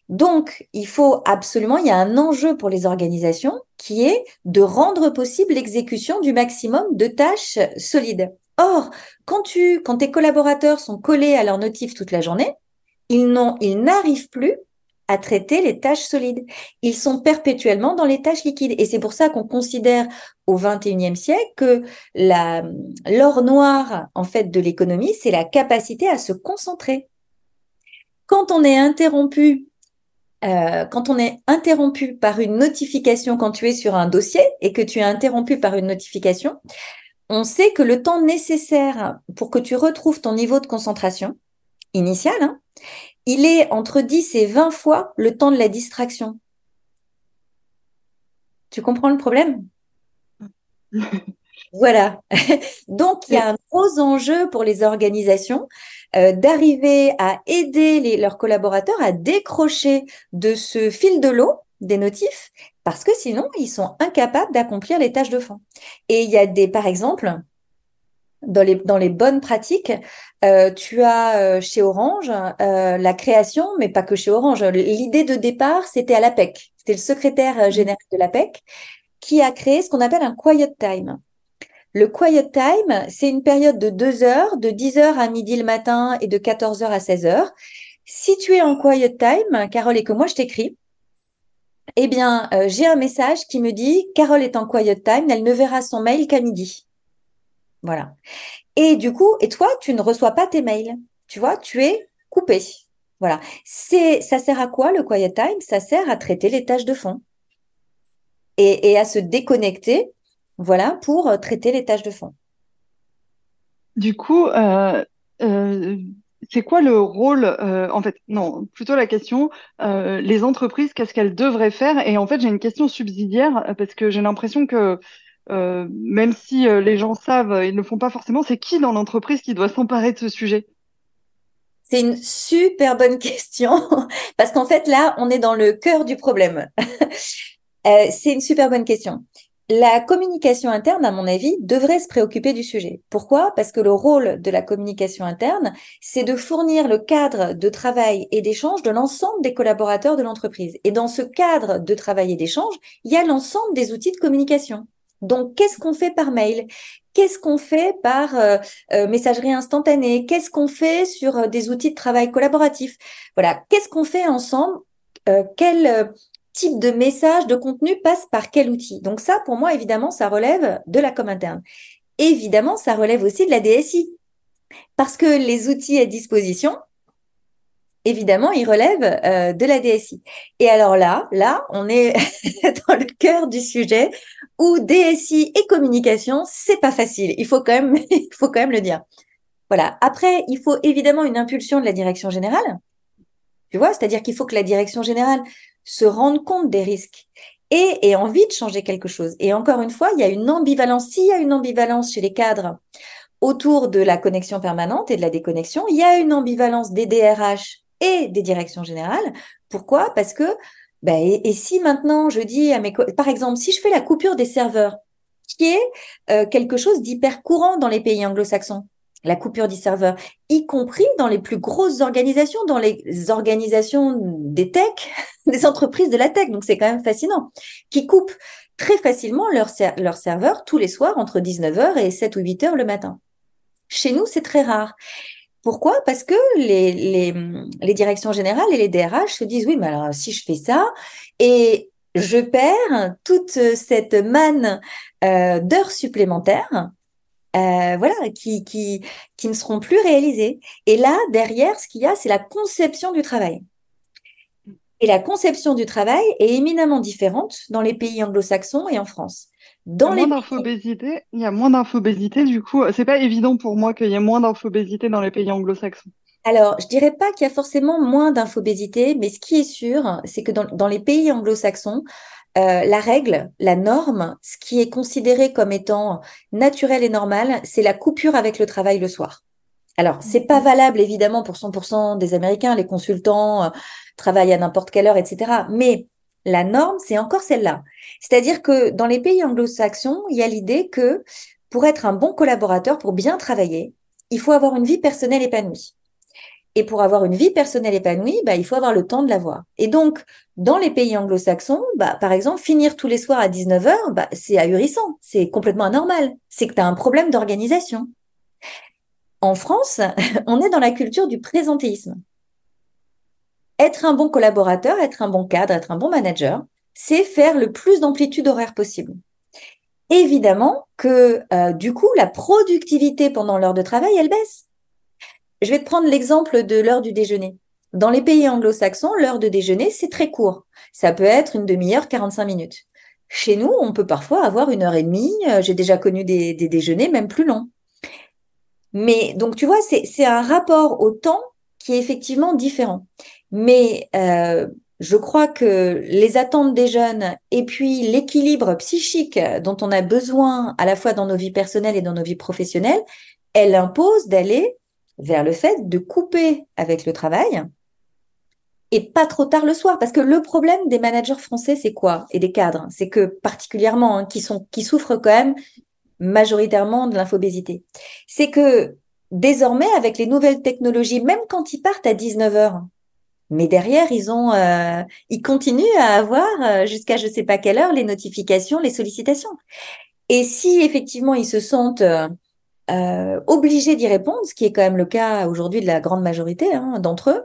Speaker 2: Donc, il faut absolument, il y a un enjeu pour les organisations qui est de rendre possible l'exécution du maximum de tâches solides. Or, quand tu, quand tes collaborateurs sont collés à leur notif toute la journée, ils n'ont, ils n'arrivent plus à traiter les tâches solides. Ils sont perpétuellement dans les tâches liquides. Et c'est pour ça qu'on considère au XXIe siècle que l'or noir, en fait, de l'économie, c'est la capacité à se concentrer. Quand on est interrompu euh, quand on est interrompu par une notification, quand tu es sur un dossier et que tu es interrompu par une notification, on sait que le temps nécessaire pour que tu retrouves ton niveau de concentration initial, hein, il est entre 10 et 20 fois le temps de la distraction. Tu comprends le problème? Voilà. Donc, il y a un gros enjeu pour les organisations euh, d'arriver à aider leurs collaborateurs à décrocher de ce fil de l'eau des notifs, parce que sinon, ils sont incapables d'accomplir les tâches de fond. Et il y a des, par exemple, dans les, dans les bonnes pratiques, euh, tu as euh, chez Orange euh, la création, mais pas que chez Orange. L'idée de départ, c'était à l'APEC. C'était le secrétaire mmh. général de l'APEC qui a créé ce qu'on appelle un quiet time. Le quiet time, c'est une période de deux heures, de 10 heures à midi le matin et de 14 heures à 16 heures. Si tu es en quiet time, Carole, et que moi je t'écris, eh bien, j'ai un message qui me dit Carole est en quiet time, elle ne verra son mail qu'à midi. Voilà. Et du coup, et toi, tu ne reçois pas tes mails. Tu vois, tu es coupé. Voilà. C'est, ça sert à quoi le quiet time? Ça sert à traiter les tâches de fond et, à se déconnecter, voilà, pour euh, traiter les tâches de fond.
Speaker 1: Du coup, euh, euh, c'est quoi le rôle En fait, non, plutôt la question les entreprises, qu'est-ce qu'elles devraient faire? Et en fait, j'ai une question subsidiaire parce que j'ai l'impression que euh, même si euh, les gens savent, ils ne le font pas forcément, c'est qui dans l'entreprise qui doit s'emparer de ce sujet?
Speaker 2: C'est une super bonne question, parce qu'en fait, là, on est dans le cœur du problème. euh, c'est une super bonne question. La communication interne, à mon avis, devrait se préoccuper du sujet. Pourquoi? Parce que le rôle de la communication interne, c'est de fournir le cadre de travail et d'échange de l'ensemble des collaborateurs de l'entreprise. Et dans ce cadre de travail et d'échange, il y a l'ensemble des outils de communication. Donc, qu'est-ce qu'on fait par mail? Qu'est-ce qu'on fait par euh, euh, messagerie instantanée? Qu'est-ce qu'on fait sur euh, des outils de travail collaboratif Voilà, qu'est-ce qu'on fait ensemble? Quel type de message, de contenu passe par quel outil? Donc ça, pour moi, évidemment, ça relève de la com interne. Évidemment, ça relève aussi de la DSI. Parce que les outils à disposition, évidemment, ils relèvent de la DSI. Et alors là, là, on est dans le cœur du sujet ou DSI et communication, c'est pas facile. Il faut quand même, le dire. Voilà. Après, il faut évidemment une impulsion de la direction générale. Tu vois, c'est-à-dire qu'il faut que la direction générale se rende compte des risques et ait envie de changer quelque chose. Et encore une fois, il y a une ambivalence. S'il y a une ambivalence chez les cadres autour de la connexion permanente et de la déconnexion, il y a une ambivalence des DRH et des directions générales. Pourquoi? Parce que ben, et, si maintenant je dis à mes par exemple, si je fais la coupure des serveurs, qui est euh, quelque chose d'hyper courant dans les pays anglo-saxons, la coupure des serveurs, y compris dans les plus grosses organisations, dans les organisations des tech, des entreprises de la tech. Donc c'est quand même fascinant, qui coupent très facilement leurs leur serveurs tous les soirs entre 19h et 7 ou 8h le matin. Chez nous, c'est très rare. Pourquoi? Parce que les, les, directions générales et les DRH se disent oui, mais alors si je fais ça et je perds toute cette manne euh, d'heures supplémentaires, euh, voilà, qui, qui, qui ne seront plus réalisées. Et là, derrière, ce qu'il y a, c'est la conception du travail. Et la conception du travail est éminemment différente dans les pays anglo-saxons et en France.
Speaker 1: Dans il y a moins d'infobésité, il y a moins d'infobésité, du coup, c'est pas évident pour moi qu'il y ait moins d'infobésité dans les pays anglo-saxons.
Speaker 2: Alors, je dirais pas qu'il y a forcément moins d'infobésité, mais ce qui est sûr, c'est que dans, dans, les pays anglo-saxons, euh, la règle, la norme, ce qui est considéré comme étant naturel et normal, c'est la coupure avec le travail le soir. Alors, c'est pas valable évidemment pour 100% des Américains, les consultants euh, travaillent à n'importe quelle heure, etc. Mais la norme, c'est encore celle-là. C'est-à-dire que dans les pays anglo-saxons, il y a l'idée que pour être un bon collaborateur, pour bien travailler, il faut avoir une vie personnelle épanouie. Et pour avoir une vie personnelle épanouie, bah, il faut avoir le temps de l'avoir. Et donc, dans les pays anglo-saxons, bah, par exemple, finir tous les soirs à 19h, bah, c'est ahurissant, c'est complètement anormal. C'est que tu as un problème d'organisation. En France, on est dans la culture du présentéisme. Être un bon collaborateur, être un bon cadre, être un bon manager, c'est faire le plus d'amplitude horaire possible. Évidemment que euh, du coup, la productivité pendant l'heure de travail, elle baisse. Je vais te prendre l'exemple de l'heure du déjeuner. Dans les pays anglo-saxons, l'heure de déjeuner, c'est très court. Ça peut être une demi-heure, 45 minutes. Chez nous, on peut parfois avoir une heure et demie. Euh, j'ai déjà connu des, des déjeuners même plus longs. Mais donc, tu vois, c'est un rapport au temps qui est effectivement différent. Mais euh, je crois que les attentes des jeunes et puis l'équilibre psychique dont on a besoin à la fois dans nos vies personnelles et dans nos vies professionnelles, elle impose d'aller vers le fait de couper avec le travail et pas trop tard le soir. Parce que le problème des managers français, c'est quoi? Et des cadres, c'est que particulièrement, hein, qui, sont, qui souffrent quand même majoritairement de l'infobésité, c'est que désormais, avec les nouvelles technologies, même quand ils partent à 19h, mais derrière, ils ont, euh, ils continuent à avoir euh, jusqu'à je sais pas quelle heure les notifications, les sollicitations. Et si effectivement ils se sentent euh, obligés d'y répondre, ce qui est quand même le cas aujourd'hui de la grande majorité hein, d'entre eux,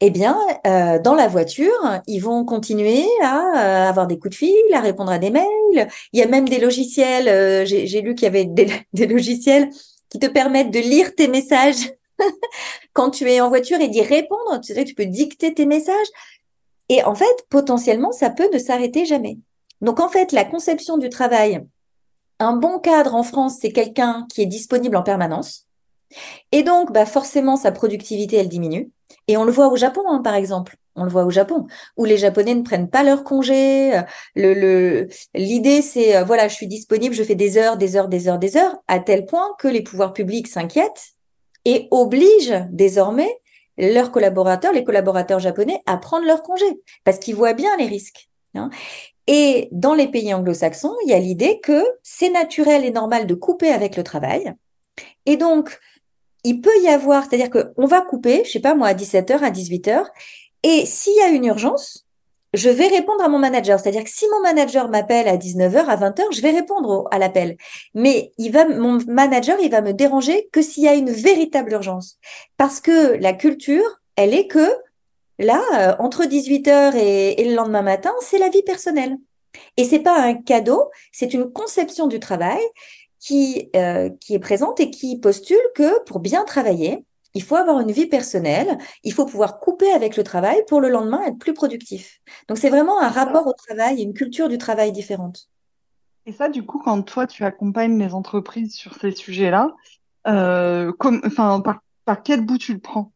Speaker 2: eh bien, dans la voiture, ils vont continuer à avoir des coups de fil, à répondre à des mails. Il y a même des logiciels. J'ai lu qu'il y avait des, des logiciels qui te permettent de lire tes messages quand tu es en voiture et d'y répondre, tu sais, tu peux dicter tes messages. Et en fait, potentiellement, ça peut ne s'arrêter jamais. Donc, en fait, la conception du travail, un bon cadre en France, c'est quelqu'un qui est disponible en permanence. Et donc, bah, forcément, sa productivité, elle diminue. Et on le voit au Japon, hein, par exemple. On le voit au Japon, où les Japonais ne prennent pas leur congé. Le, l'idée, c'est, euh, voilà, je suis disponible, je fais des heures, des heures, des heures, des heures, à tel point que les pouvoirs publics s'inquiètent et oblige désormais leurs collaborateurs, les collaborateurs japonais, à prendre leur congé parce qu'ils voient bien les risques. Hein. Et dans les pays anglo-saxons, il y a l'idée que c'est naturel et normal de couper avec le travail. Et donc, il peut y avoir, c'est-à-dire qu'on va couper, je sais pas moi, à 17h, à 18h, et s'il y a une urgence, je vais répondre à mon manager. C'est-à-dire que si mon manager m'appelle à 19h, à 20h, je vais répondre à l'appel. Mais mon manager, il va me déranger que s'il y a une véritable urgence. Parce que la culture, elle est que là, euh, entre 18h et, et le lendemain matin, c'est la vie personnelle. Et c'est pas un cadeau, c'est une conception du travail qui, euh, qui est présente et qui postule que pour bien travailler, il faut avoir une vie personnelle, il faut pouvoir couper avec le travail pour le lendemain être plus productif. Donc c'est vraiment un rapport au travail, une culture du travail différente.
Speaker 1: Et ça, du coup, quand toi tu accompagnes les entreprises sur ces sujets-là, euh, comme, enfin, par, quel bout tu le prends?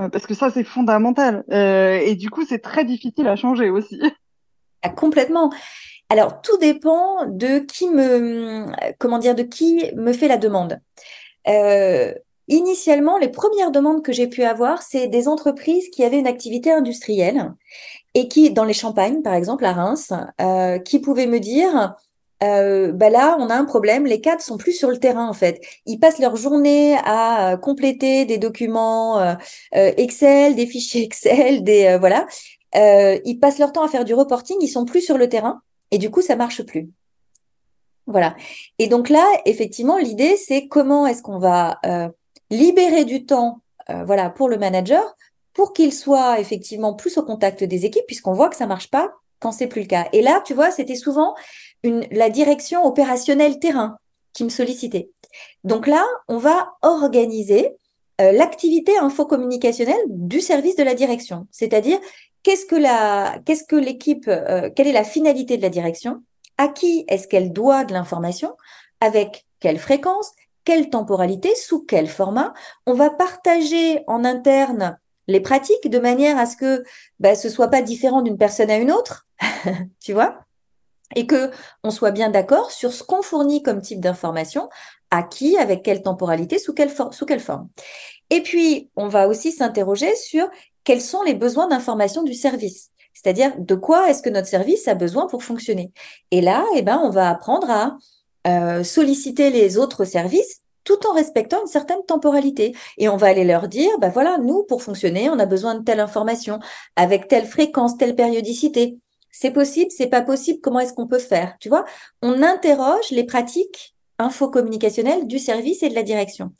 Speaker 1: Euh, Parce que ça, c'est fondamental. Euh, et du coup, c'est très difficile à changer aussi.
Speaker 2: Ah, complètement. Alors, tout dépend de qui me, fait la demande. Euh, Initialement, les premières demandes que j'ai pu avoir, c'est des entreprises qui avaient une activité industrielle et qui, dans les Champagnes, par exemple, à Reims, euh, qui pouvaient me dire, euh, bah là, on a un problème, les cadres sont plus sur le terrain en fait. Ils passent leur journée à compléter des documents Excel, des fichiers Excel, des voilà. ils passent leur temps à faire du reporting, ils sont plus sur le terrain et du coup, ça marche plus. Voilà. Et donc là, effectivement, l'idée, c'est comment est-ce qu'on va euh, libérer du temps euh, voilà, pour le manager pour qu'il soit effectivement plus au contact des équipes, puisqu'on voit que ça marche pas quand c'est plus le cas. Et là, tu vois, c'était souvent la direction opérationnelle terrain qui me sollicitait. Donc là, on va organiser euh, l'activité infocommunicationnelle du service de la direction, c'est-à-dire qu'est-ce que la, qu'est-ce que l'équipe, euh, quelle est la finalité de la direction, à qui est-ce qu'elle doit de l'information, avec quelle fréquence, quelle temporalité, sous quel format? On va partager en interne les pratiques de manière à ce que bah, ce soit pas différent d'une personne à une autre, tu vois, et que on soit bien d'accord sur ce qu'on fournit comme type d'information, à qui, avec quelle temporalité, sous quelle forme. Et puis, on va aussi s'interroger sur quels sont les besoins d'information du service. C'est-à-dire, de quoi est-ce que notre service a besoin pour fonctionner? Et là, eh ben, on va apprendre à euh, solliciter les autres services tout en respectant une certaine temporalité. Et on va aller leur dire, bah voilà, nous, pour fonctionner, on a besoin de telle information, avec telle fréquence, telle périodicité. C'est possible, c'est pas possible, comment est-ce qu'on peut faire? Tu vois, on interroge les pratiques infocommunicationnelles du service et de la direction.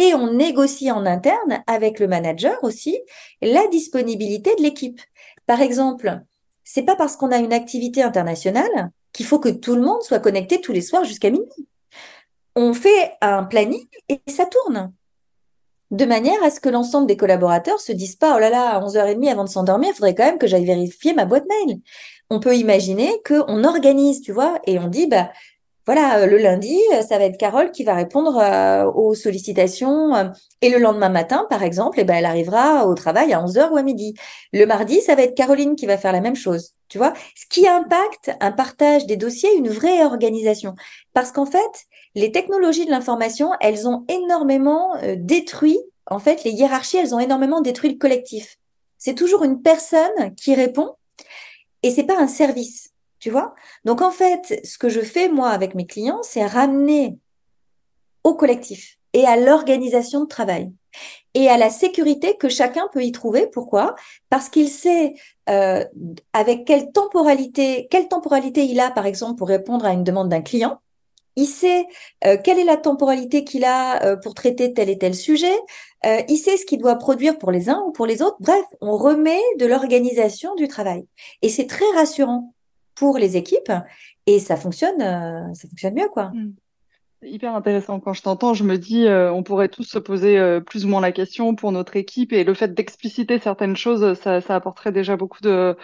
Speaker 2: Et on négocie en interne avec le manager aussi la disponibilité de l'équipe. Par exemple, c'est pas parce qu'on a une activité internationale qu'il faut que tout le monde soit connecté tous les soirs jusqu'à minuit on fait un planning et ça tourne. De manière à ce que l'ensemble des collaborateurs se disent pas, oh là là, à 11h30 avant de s'endormir, il faudrait quand même que j'aille vérifier ma boîte mail. On peut imaginer qu'on organise, tu vois, et on dit, bah, voilà, euh, le lundi, euh, ça va être Carole qui va répondre euh, aux sollicitations. et le lendemain matin, par exemple, eh ben, elle arrivera au travail à 11h ou à midi. Le mardi, ça va être Caroline qui va faire la même chose. Tu vois, ce qui impacte un partage des dossiers, une vraie organisation. Parce qu'en fait, les technologies de l'information, elles ont énormément détruit, en fait, les hiérarchies, elles ont énormément détruit le collectif. C'est toujours une personne qui répond et c'est pas un service. Tu vois? Donc en fait, ce que je fais moi avec mes clients, c'est ramener au collectif et à l'organisation de travail et à la sécurité que chacun peut y trouver. Pourquoi? Parce qu'il sait euh, avec quelle temporalité, quelle temporalité il a, par exemple, pour répondre à une demande d'un client. Il sait euh, quelle est la temporalité qu'il a euh, pour traiter tel et tel sujet. il sait ce qu'il doit produire pour les uns ou pour les autres. Bref, on remet de l'organisation du travail. Et c'est très rassurant pour les équipes et ça fonctionne, euh, ça fonctionne mieux, quoi.
Speaker 1: Hmm. C'est hyper intéressant. Quand je t'entends, je me dis, euh, on pourrait tous se poser euh, plus ou moins la question pour notre équipe et le fait d'expliciter certaines choses, ça, ça, apporterait déjà beaucoup de,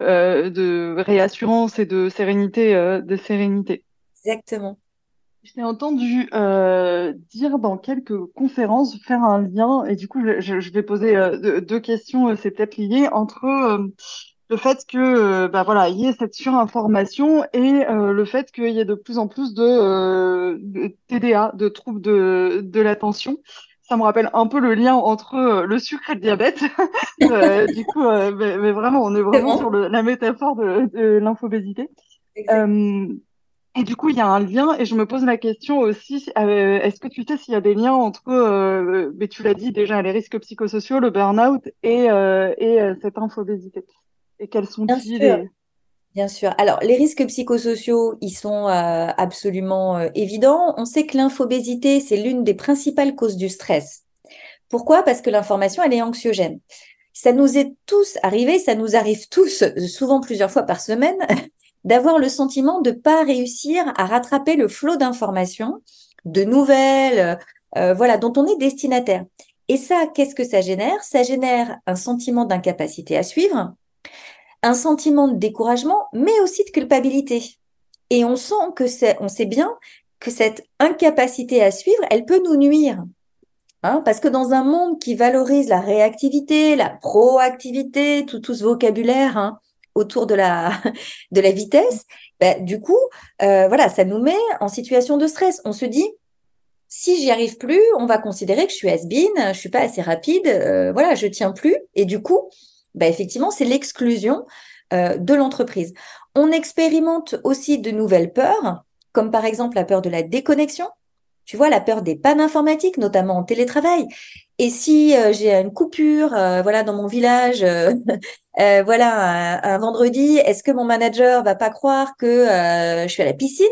Speaker 1: de réassurance et de sérénité, de sérénité.
Speaker 2: Exactement.
Speaker 1: Je t'ai entendu dire dans quelques conférences faire un lien et du coup, je, je vais poser deux, questions, c'est peut-être lié entre le fait que euh, bah voilà il y ait cette surinformation et euh, le fait qu'il y ait de plus en plus de, euh, de TDA, de troubles de, de l'attention. Ça me rappelle un peu le lien entre le sucre et le diabète. du coup, mais, mais, vraiment, on est vraiment sur le, la métaphore de, de l'infobésité. et du coup, il y a un lien, et je me pose la question aussi, est-ce que tu sais s'il y a des liens entre, mais tu l'as dit déjà, les risques psychosociaux, le burn-out et, et cette infobésité? Et quels sont
Speaker 2: Bien sûr. Bien sûr. Alors, les risques psychosociaux, ils sont euh, absolument euh, évidents. On sait que l'infobésité, c'est l'une des principales causes du stress. Pourquoi? Parce que l'information, elle est anxiogène. Ça nous est tous arrivé, ça nous arrive tous, souvent plusieurs fois par semaine, d'avoir le sentiment de pas réussir à rattraper le flot d'informations, de nouvelles, euh, voilà, dont on est destinataire. Et ça, qu'est-ce que ça génère? Ça génère un sentiment d'incapacité à suivre, un sentiment de découragement, mais aussi de culpabilité. Et on sent que c'est, on sait bien que cette incapacité à suivre, elle peut nous nuire. Hein, parce que dans un monde qui valorise la réactivité, la proactivité, tout, ce vocabulaire hein, autour de la, de la vitesse, bah, du coup, euh, voilà, ça nous met en situation de stress. On se dit, si j'y arrive plus, on va considérer que je suis has-been, je suis pas assez rapide, euh, voilà, je tiens plus. Et du coup, bah, effectivement, c'est l'exclusion euh, de l'entreprise. On expérimente aussi de nouvelles peurs, comme par exemple la peur de la déconnexion. Tu vois, la peur des pannes informatiques, notamment en télétravail. Et si euh, j'ai une coupure, euh, voilà, dans mon village, voilà, un, vendredi, est-ce que mon manager va pas croire que je suis à la piscine?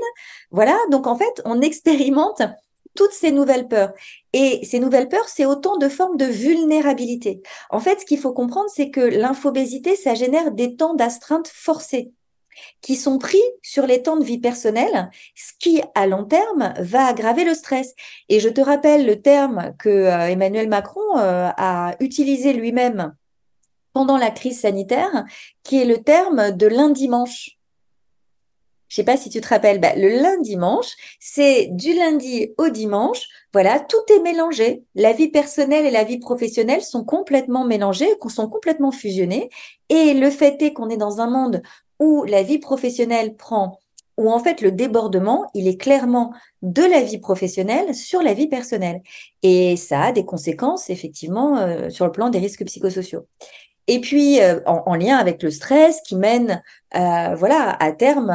Speaker 2: Voilà. Donc en fait, on expérimente toutes ces nouvelles peurs. Et ces nouvelles peurs, c'est autant de formes de vulnérabilité. En fait, ce qu'il faut comprendre, c'est que l'infobésité, ça génère des temps d'astreinte forcés qui sont pris sur les temps de vie personnelle, ce qui, à long terme, va aggraver le stress. Et je te rappelle le terme que euh, Emmanuel Macron euh, a utilisé lui-même pendant la crise sanitaire, qui est le terme de lundi-manche. Je sais pas si tu te rappelles, bah, le lundi-manche, c'est du lundi au dimanche. Voilà, tout est mélangé. La vie personnelle et la vie professionnelle sont complètement mélangées, sont complètement fusionnées. Et le fait est qu'on est dans un monde où la vie professionnelle prend, où en fait le débordement, il est clairement de la vie professionnelle sur la vie personnelle. Et ça a des conséquences, effectivement, euh, sur le plan des risques psychosociaux. Et puis, euh, en, lien avec le stress qui mène, euh, voilà, à terme,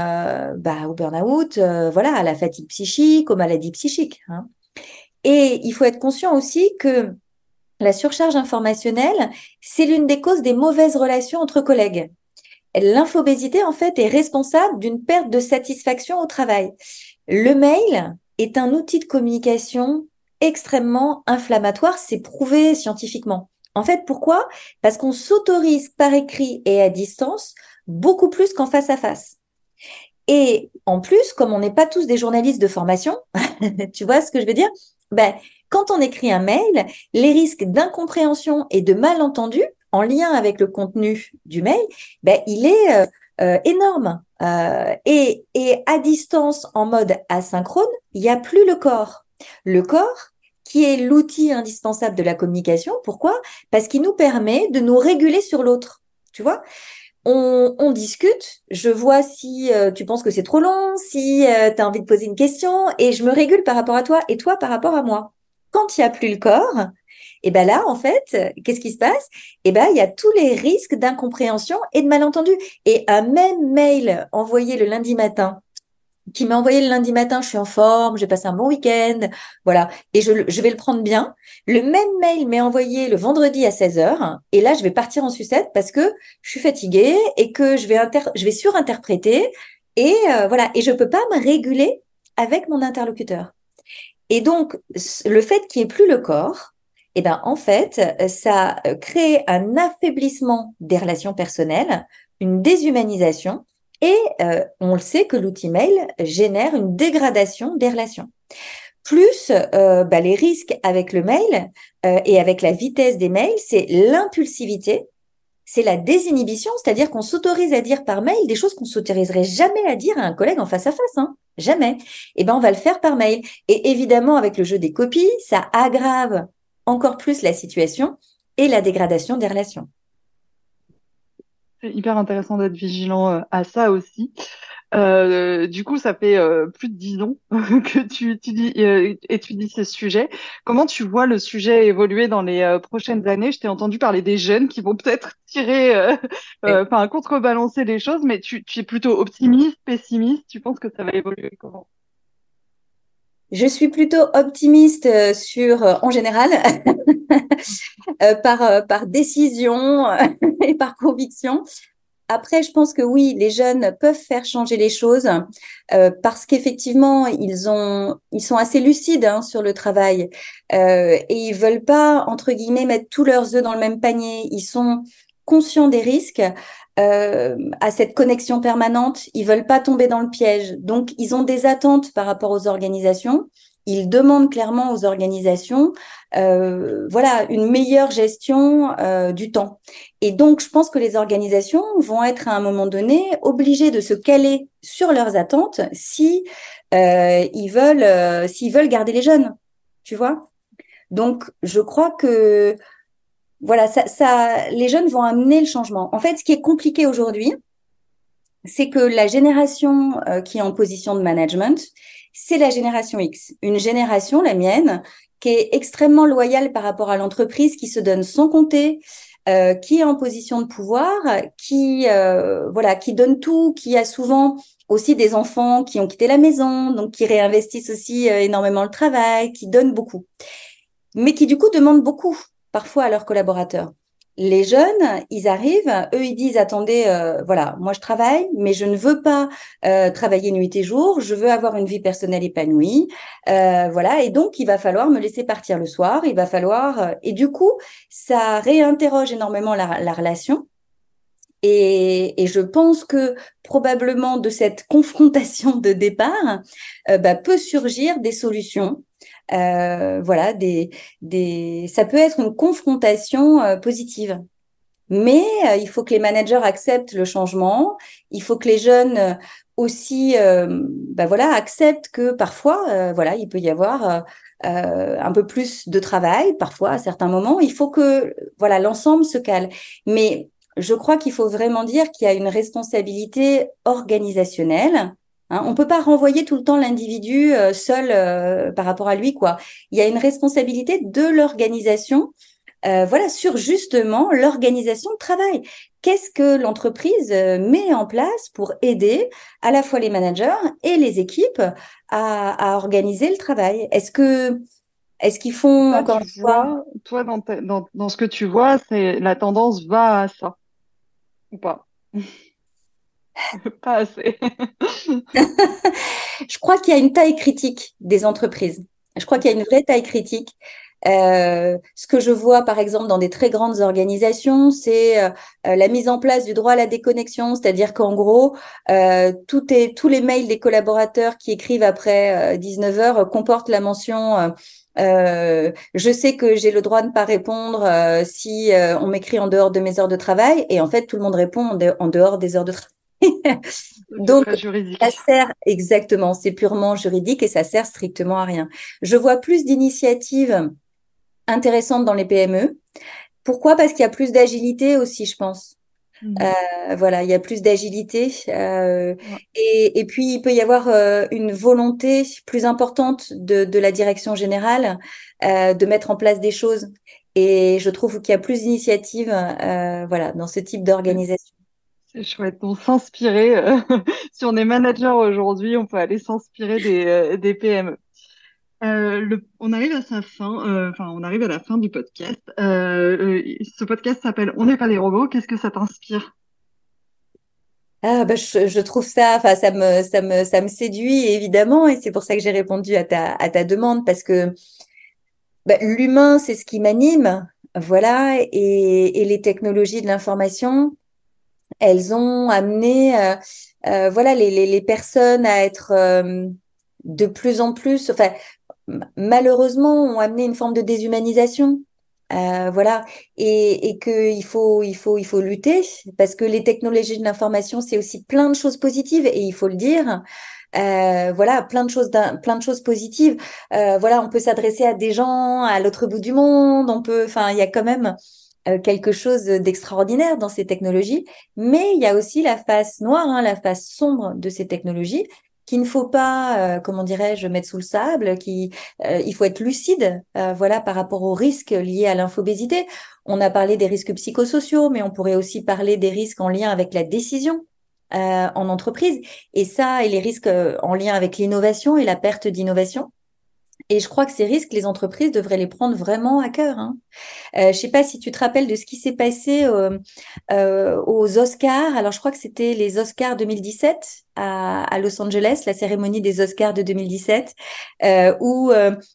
Speaker 2: bah, au burn-out, voilà, à la fatigue psychique, aux maladies psychiques. Hein. Et il faut être conscient aussi que la surcharge informationnelle, c'est l'une des causes des mauvaises relations entre collègues. L'infobésité, en fait, est responsable d'une perte de satisfaction au travail. Le mail est un outil de communication extrêmement inflammatoire, c'est prouvé scientifiquement. En fait, pourquoi? Parce qu'on s'autorise par écrit et à distance beaucoup plus qu'en face à face. Et en plus, comme on n'est pas tous des journalistes de formation, tu vois ce que je veux dire? Ben, Quand on écrit un mail, les risques d'incompréhension et de malentendu en lien avec le contenu du mail, ben, il est euh, euh, énorme. Euh, et, et à distance, en mode asynchrone, il n'y a plus le corps. Le corps, qui est l'outil indispensable de la communication. Pourquoi? Parce qu'il nous permet de nous réguler sur l'autre. Tu vois? On, discute, je vois si tu penses que c'est trop long, si tu as envie de poser une question, et je me régule par rapport à toi et toi par rapport à moi. Quand il n'y a plus le corps, et ben là, en fait, qu'est-ce qui se passe? Et ben, il y a tous les risques d'incompréhension et de malentendu. Et un même mail envoyé le lundi matin qui m'a envoyé le lundi matin, je suis en forme, j'ai passé un bon week-end, voilà, et je, je, vais le prendre bien. Le même mail m'est envoyé le vendredi à 16h, et là, je vais partir en sucette parce que je suis fatiguée et que je vais, inter je vais surinterpréter, et euh, voilà, et je peux pas me réguler avec mon interlocuteur. Et donc, le fait qu'il n'y ait plus le corps, eh ben, en fait, ça crée un affaiblissement des relations personnelles, une déshumanisation, et euh, on le sait que l'outil mail génère une dégradation des relations. Plus euh, bah, les risques avec le mail euh, et avec la vitesse des mails, c'est l'impulsivité, c'est la désinhibition, c'est-à-dire qu'on s'autorise à dire par mail des choses qu'on s'autoriserait jamais à dire à un collègue en face à face, hein, jamais. Eh ben on va le faire par mail. Et évidemment, avec le jeu des copies, ça aggrave encore plus la situation et la dégradation des relations.
Speaker 1: C'est hyper intéressant d'être vigilant euh, à ça aussi. Euh, du coup, ça fait euh, plus de dix ans que tu étudies, étudies ce sujet. Comment tu vois le sujet évoluer dans les prochaines années? Je t'ai entendu parler des jeunes qui vont peut-être tirer, enfin contrebalancer les choses, mais tu, tu es plutôt optimiste, pessimiste? Tu penses que ça va évoluer comment?
Speaker 2: Je suis plutôt optimiste euh, sur, euh, en général, euh, par, par décision et par conviction. Après, je pense que oui, les jeunes peuvent faire changer les choses parce qu'effectivement, ils ont, ils sont assez lucides hein, sur le travail et ils veulent pas entre guillemets mettre tous leurs œufs dans le même panier. Ils sont conscients des risques euh, à cette connexion permanente, ils veulent pas tomber dans le piège. Donc, ils ont des attentes par rapport aux organisations. Ils demandent clairement aux organisations, euh, voilà, une meilleure gestion euh, du temps. Et donc, je pense que les organisations vont être à un moment donné obligées de se caler sur leurs attentes si euh, ils veulent, euh, s'ils veulent garder les jeunes. Tu vois? Donc, je crois que voilà, ça, ça, les jeunes vont amener le changement. En fait, ce qui est compliqué aujourd'hui, c'est que la génération euh, qui est en position de management, c'est la génération X. Une génération, la mienne, qui est extrêmement loyale par rapport à l'entreprise, qui se donne sans compter, qui est en position de pouvoir, qui voilà, qui donne tout, qui a souvent aussi des enfants qui ont quitté la maison, donc qui réinvestissent aussi énormément le travail, qui donnent beaucoup, mais qui du coup demandent beaucoup parfois à leurs collaborateurs. Les jeunes, ils arrivent, eux, ils disent attendez, euh, voilà, moi je travaille, mais je ne veux pas euh, travailler nuit et jour, je veux avoir une vie personnelle épanouie, euh, voilà, et donc il va falloir me laisser partir le soir, il va falloir, et du coup, ça réinterroge énormément la, relation. Et, je pense que probablement de cette confrontation de départ bah, peut surgir des solutions euh, voilà, des, des, ça peut être une confrontation euh, positive. Mais euh, il faut que les managers acceptent le changement. Il faut que les jeunes aussi, bah voilà, acceptent que parfois, voilà, il peut y avoir un peu plus de travail, parfois à certains moments. Il faut que, voilà, l'ensemble se cale. Mais je crois qu'il faut vraiment dire qu'il y a une responsabilité organisationnelle Hein, on peut pas renvoyer tout le temps l'individu euh, seul euh, par rapport à lui, quoi. Il y a une responsabilité de l'organisation, euh, voilà, sur justement l'organisation de travail. Qu'est-ce que l'entreprise met en place pour aider à la fois les managers et les équipes à, organiser le travail? Est-ce que est-ce qu'ils font encore
Speaker 1: une fois? Toi, dans, dans ce que tu vois, c'est la tendance va à ça ou pas Pas assez.
Speaker 2: je crois qu'il y a une taille critique des entreprises. Je crois qu'il y a une vraie taille critique. Euh, ce que je vois, par exemple, dans des très grandes organisations, c'est euh, la mise en place du droit à la déconnexion, c'est-à-dire qu'en gros, euh, tout est, tous les mails des collaborateurs qui écrivent après 19 heures comportent la mention je sais que j'ai le droit de ne pas répondre si on m'écrit en dehors de mes heures de travail, et en fait, tout le monde répond en dehors des heures de travail. Donc, ça sert exactement, c'est purement juridique et ça sert strictement à rien. Je vois plus d'initiatives intéressantes dans les PME. Pourquoi? Parce qu'il y a plus d'agilité aussi, je pense. Mmh. Euh, voilà, il y a plus d'agilité euh, et, puis il peut y avoir euh, une volonté plus importante de, de la direction générale de mettre en place des choses. Et je trouve qu'il y a plus d'initiatives, voilà, dans ce type d'organisation.
Speaker 1: C'est chouette. On s'inspirer. Euh, si on est manager aujourd'hui, on peut aller s'inspirer des, euh, des PME. Euh, le, on arrive à sa fin, enfin on arrive à la fin du podcast. ce podcast s'appelle On n'est pas des robots. Qu'est-ce que ça t'inspire?
Speaker 2: Ah, bah, je, je, trouve ça, enfin ça me, ça me, ça me séduit évidemment, et c'est pour ça que j'ai répondu à ta, à ta demande parce que bah, l'humain c'est ce qui m'anime, voilà, et, et les technologies de l'information, elles ont amené euh, euh, voilà les, les, les, personnes à être euh, de plus en plus enfin malheureusement ont amené une forme de déshumanisation. Euh, voilà. Et, et que il faut il faut il faut lutter parce que les technologies de l'information c'est aussi plein de choses positives et il faut le dire. Euh, voilà plein de choses plein de choses positives. Euh, voilà on peut s'adresser à des gens à l'autre bout du monde on peut enfin il y a quand même quelque chose d'extraordinaire dans ces technologies, mais il y a aussi la face noire, hein, la face sombre de ces technologies qu'il ne faut pas, euh, comment dirais-je, mettre sous le sable, qui, euh, il faut être lucide, voilà, par rapport aux risques liés à l'infobésité. On a parlé des risques psychosociaux, mais on pourrait aussi parler des risques en lien avec la décision en entreprise, et ça, et les risques en lien avec l'innovation et la perte d'innovation. Et je crois que ces risques, les entreprises devraient les prendre vraiment à cœur. Hein. Euh, je ne sais pas si tu te rappelles de ce qui s'est passé euh, euh, aux Oscars. Alors, je crois que c'était les Oscars 2017 à, à, Los Angeles, la cérémonie des Oscars de 2017, où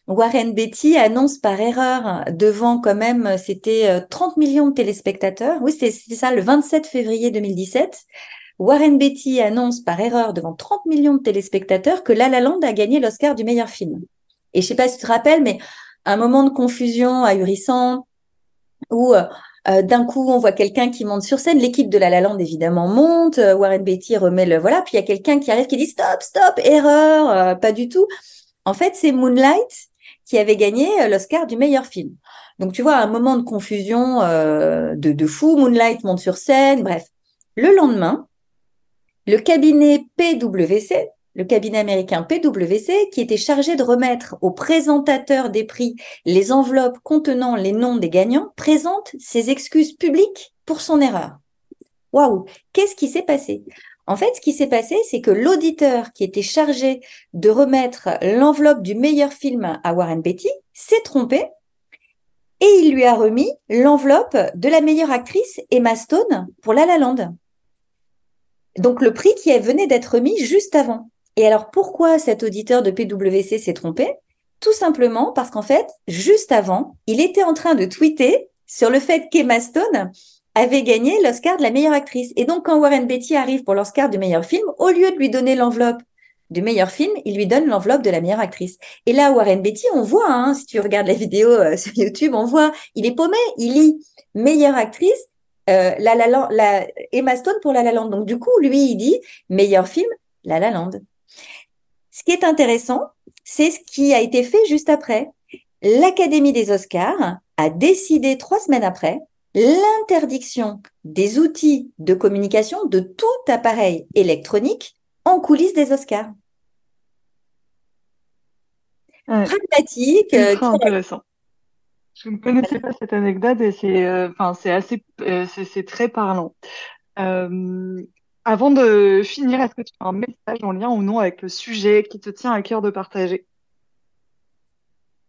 Speaker 2: Warren Beatty annonce par erreur devant quand même, c'était 30 millions de téléspectateurs. Oui, c'était ça, le 27 février 2017. Warren Beatty annonce par erreur devant 30 millions de téléspectateurs que La La Land a gagné l'Oscar du meilleur film. Et je sais pas si tu te rappelles, mais un moment de confusion ahurissant où euh, euh, d'un coup on voit quelqu'un qui monte sur scène, l'équipe de La La Land évidemment monte, euh, Warren Beatty remet le voilà, puis il y a quelqu'un qui arrive qui dit stop, stop, erreur, pas du tout. En fait, c'est Moonlight qui avait gagné l'Oscar du meilleur film. Donc tu vois, un moment de confusion de, de fou, Moonlight monte sur scène, bref. Le lendemain, le cabinet PwC le cabinet américain PwC, qui était chargé de remettre aux présentateurs des prix les enveloppes contenant les noms des gagnants, présente ses excuses publiques pour son erreur. Waouh Qu'est-ce qui s'est passé? En fait, ce qui s'est passé, c'est que l'auditeur qui était chargé de remettre l'enveloppe du meilleur film à Warren Beatty s'est trompé et il lui a remis l'enveloppe de la meilleure actrice Emma Stone pour La La Land. Donc le prix qui venait d'être remis juste avant. Et alors pourquoi cet auditeur de PwC s'est trompé? Tout simplement parce qu'en fait, juste avant, il était en train de tweeter sur le fait qu'Emma Stone avait gagné l'Oscar de la meilleure actrice. Et donc quand Warren Beatty arrive pour l'Oscar du meilleur film, au lieu de lui donner l'enveloppe du meilleur film, il lui donne l'enveloppe de la meilleure actrice. Et là, Warren Beatty, on voit, hein, si tu regardes la vidéo euh, sur YouTube, on voit, il est paumé, il lit meilleure actrice, euh, la, la, la, Emma Stone pour La La Land. Donc du coup, lui, il dit meilleur film, La La Land. Ce qui est intéressant, c'est ce qui a été fait juste après. L'Académie des Oscars a décidé trois semaines après l'interdiction des outils de communication de tout appareil électronique en coulisses des Oscars.
Speaker 1: Pragmatique. Euh, intéressant. Je ne connaissais pas cette anecdote et c'est euh, enfin c'est assez euh, c'est très parlant. Avant de finir, est-ce que tu as un message en lien ou non avec le sujet qui te tient à cœur de partager?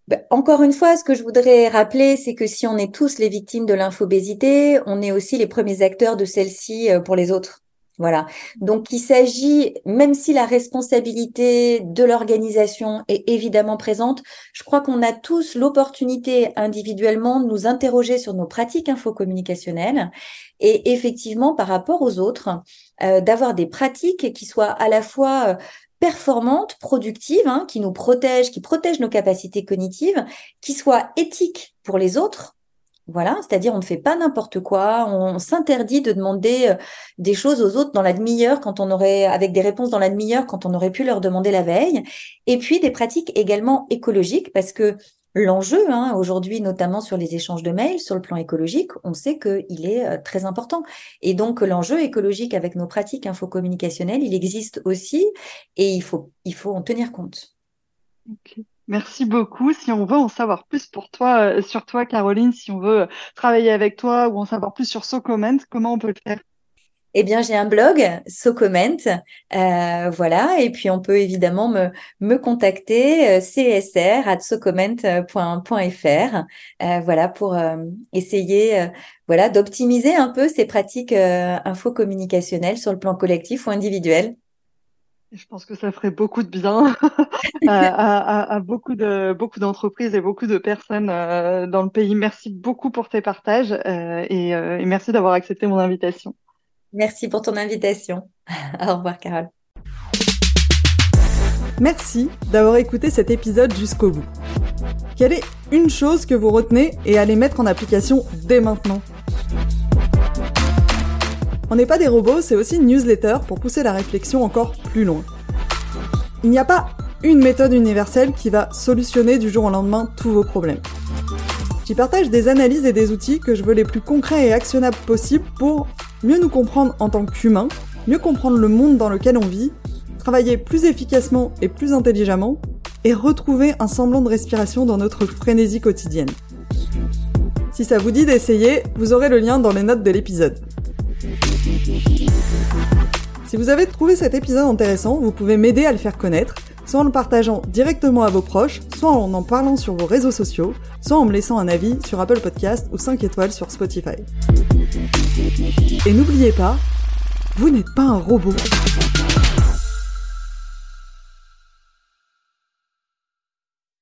Speaker 2: Ben, encore une fois, ce que je voudrais rappeler, c'est que si on est tous les victimes de l'infobésité, on est aussi les premiers acteurs de celle-ci euh, pour les autres. Voilà. Donc, il s'agit, même si la responsabilité de l'organisation est évidemment présente, je crois qu'on a tous l'opportunité individuellement de nous interroger sur nos pratiques infocommunicationnelles et effectivement par rapport aux autres, euh, d'avoir des pratiques qui soient à la fois euh, performantes, productives, hein, qui nous protègent, qui protègent nos capacités cognitives, qui soient éthiques pour les autres voilà, c'est-à-dire on ne fait pas n'importe quoi, on s'interdit de demander euh, des choses aux autres dans la demi-heure quand on aurait, avec des réponses dans la demi-heure quand on aurait pu leur demander la veille. Et puis des pratiques également écologiques parce que l'enjeu, hein, aujourd'hui, notamment sur les échanges de mails, sur le plan écologique, on sait qu'il est euh, très important. Et donc l'enjeu écologique avec nos pratiques infocommunicationnelles, il existe aussi et il faut, il faut en tenir compte.
Speaker 1: Merci beaucoup. Si on veut en savoir plus pour toi, euh, sur toi, Caroline, si on veut travailler avec toi ou en savoir plus sur SoComment, comment on peut le faire?
Speaker 2: Eh bien, j'ai un blog, SoComment, euh, voilà, et puis on peut évidemment me, me contacter, euh, csr at euh, voilà, pour euh, essayer, voilà, d'optimiser un peu ces pratiques infocommunicationnelles sur le plan collectif ou individuel.
Speaker 1: Je pense que ça ferait beaucoup de bien à, beaucoup de beaucoup d'entreprises et beaucoup de personnes euh, dans le pays. Merci beaucoup pour tes partages euh, et, euh, et, merci d'avoir accepté mon invitation.
Speaker 2: Merci pour ton invitation. Au revoir, Carole.
Speaker 1: Merci d'avoir écouté cet épisode jusqu'au bout. Quelle est une chose que vous retenez et allez mettre en application dès maintenant? On n'est pas des robots, c'est aussi une newsletter pour pousser la réflexion encore plus loin. Il n'y a pas une méthode universelle qui va solutionner du jour au lendemain tous vos problèmes. J'y partage des analyses et des outils que je veux les plus concrets et actionnables possibles pour mieux nous comprendre en tant qu'humains, mieux comprendre le monde dans lequel on vit, travailler plus efficacement et plus intelligemment, et retrouver un semblant de respiration dans notre frénésie quotidienne. Si ça vous dit d'essayer, vous aurez le lien dans les notes de l'épisode. Si vous avez trouvé cet épisode intéressant, vous pouvez m'aider à le faire connaître, soit en le partageant directement à vos proches, soit en en parlant sur vos réseaux sociaux, soit en me laissant un avis sur Apple Podcast ou 5 étoiles sur Spotify. Et n'oubliez pas, vous n'êtes pas un robot.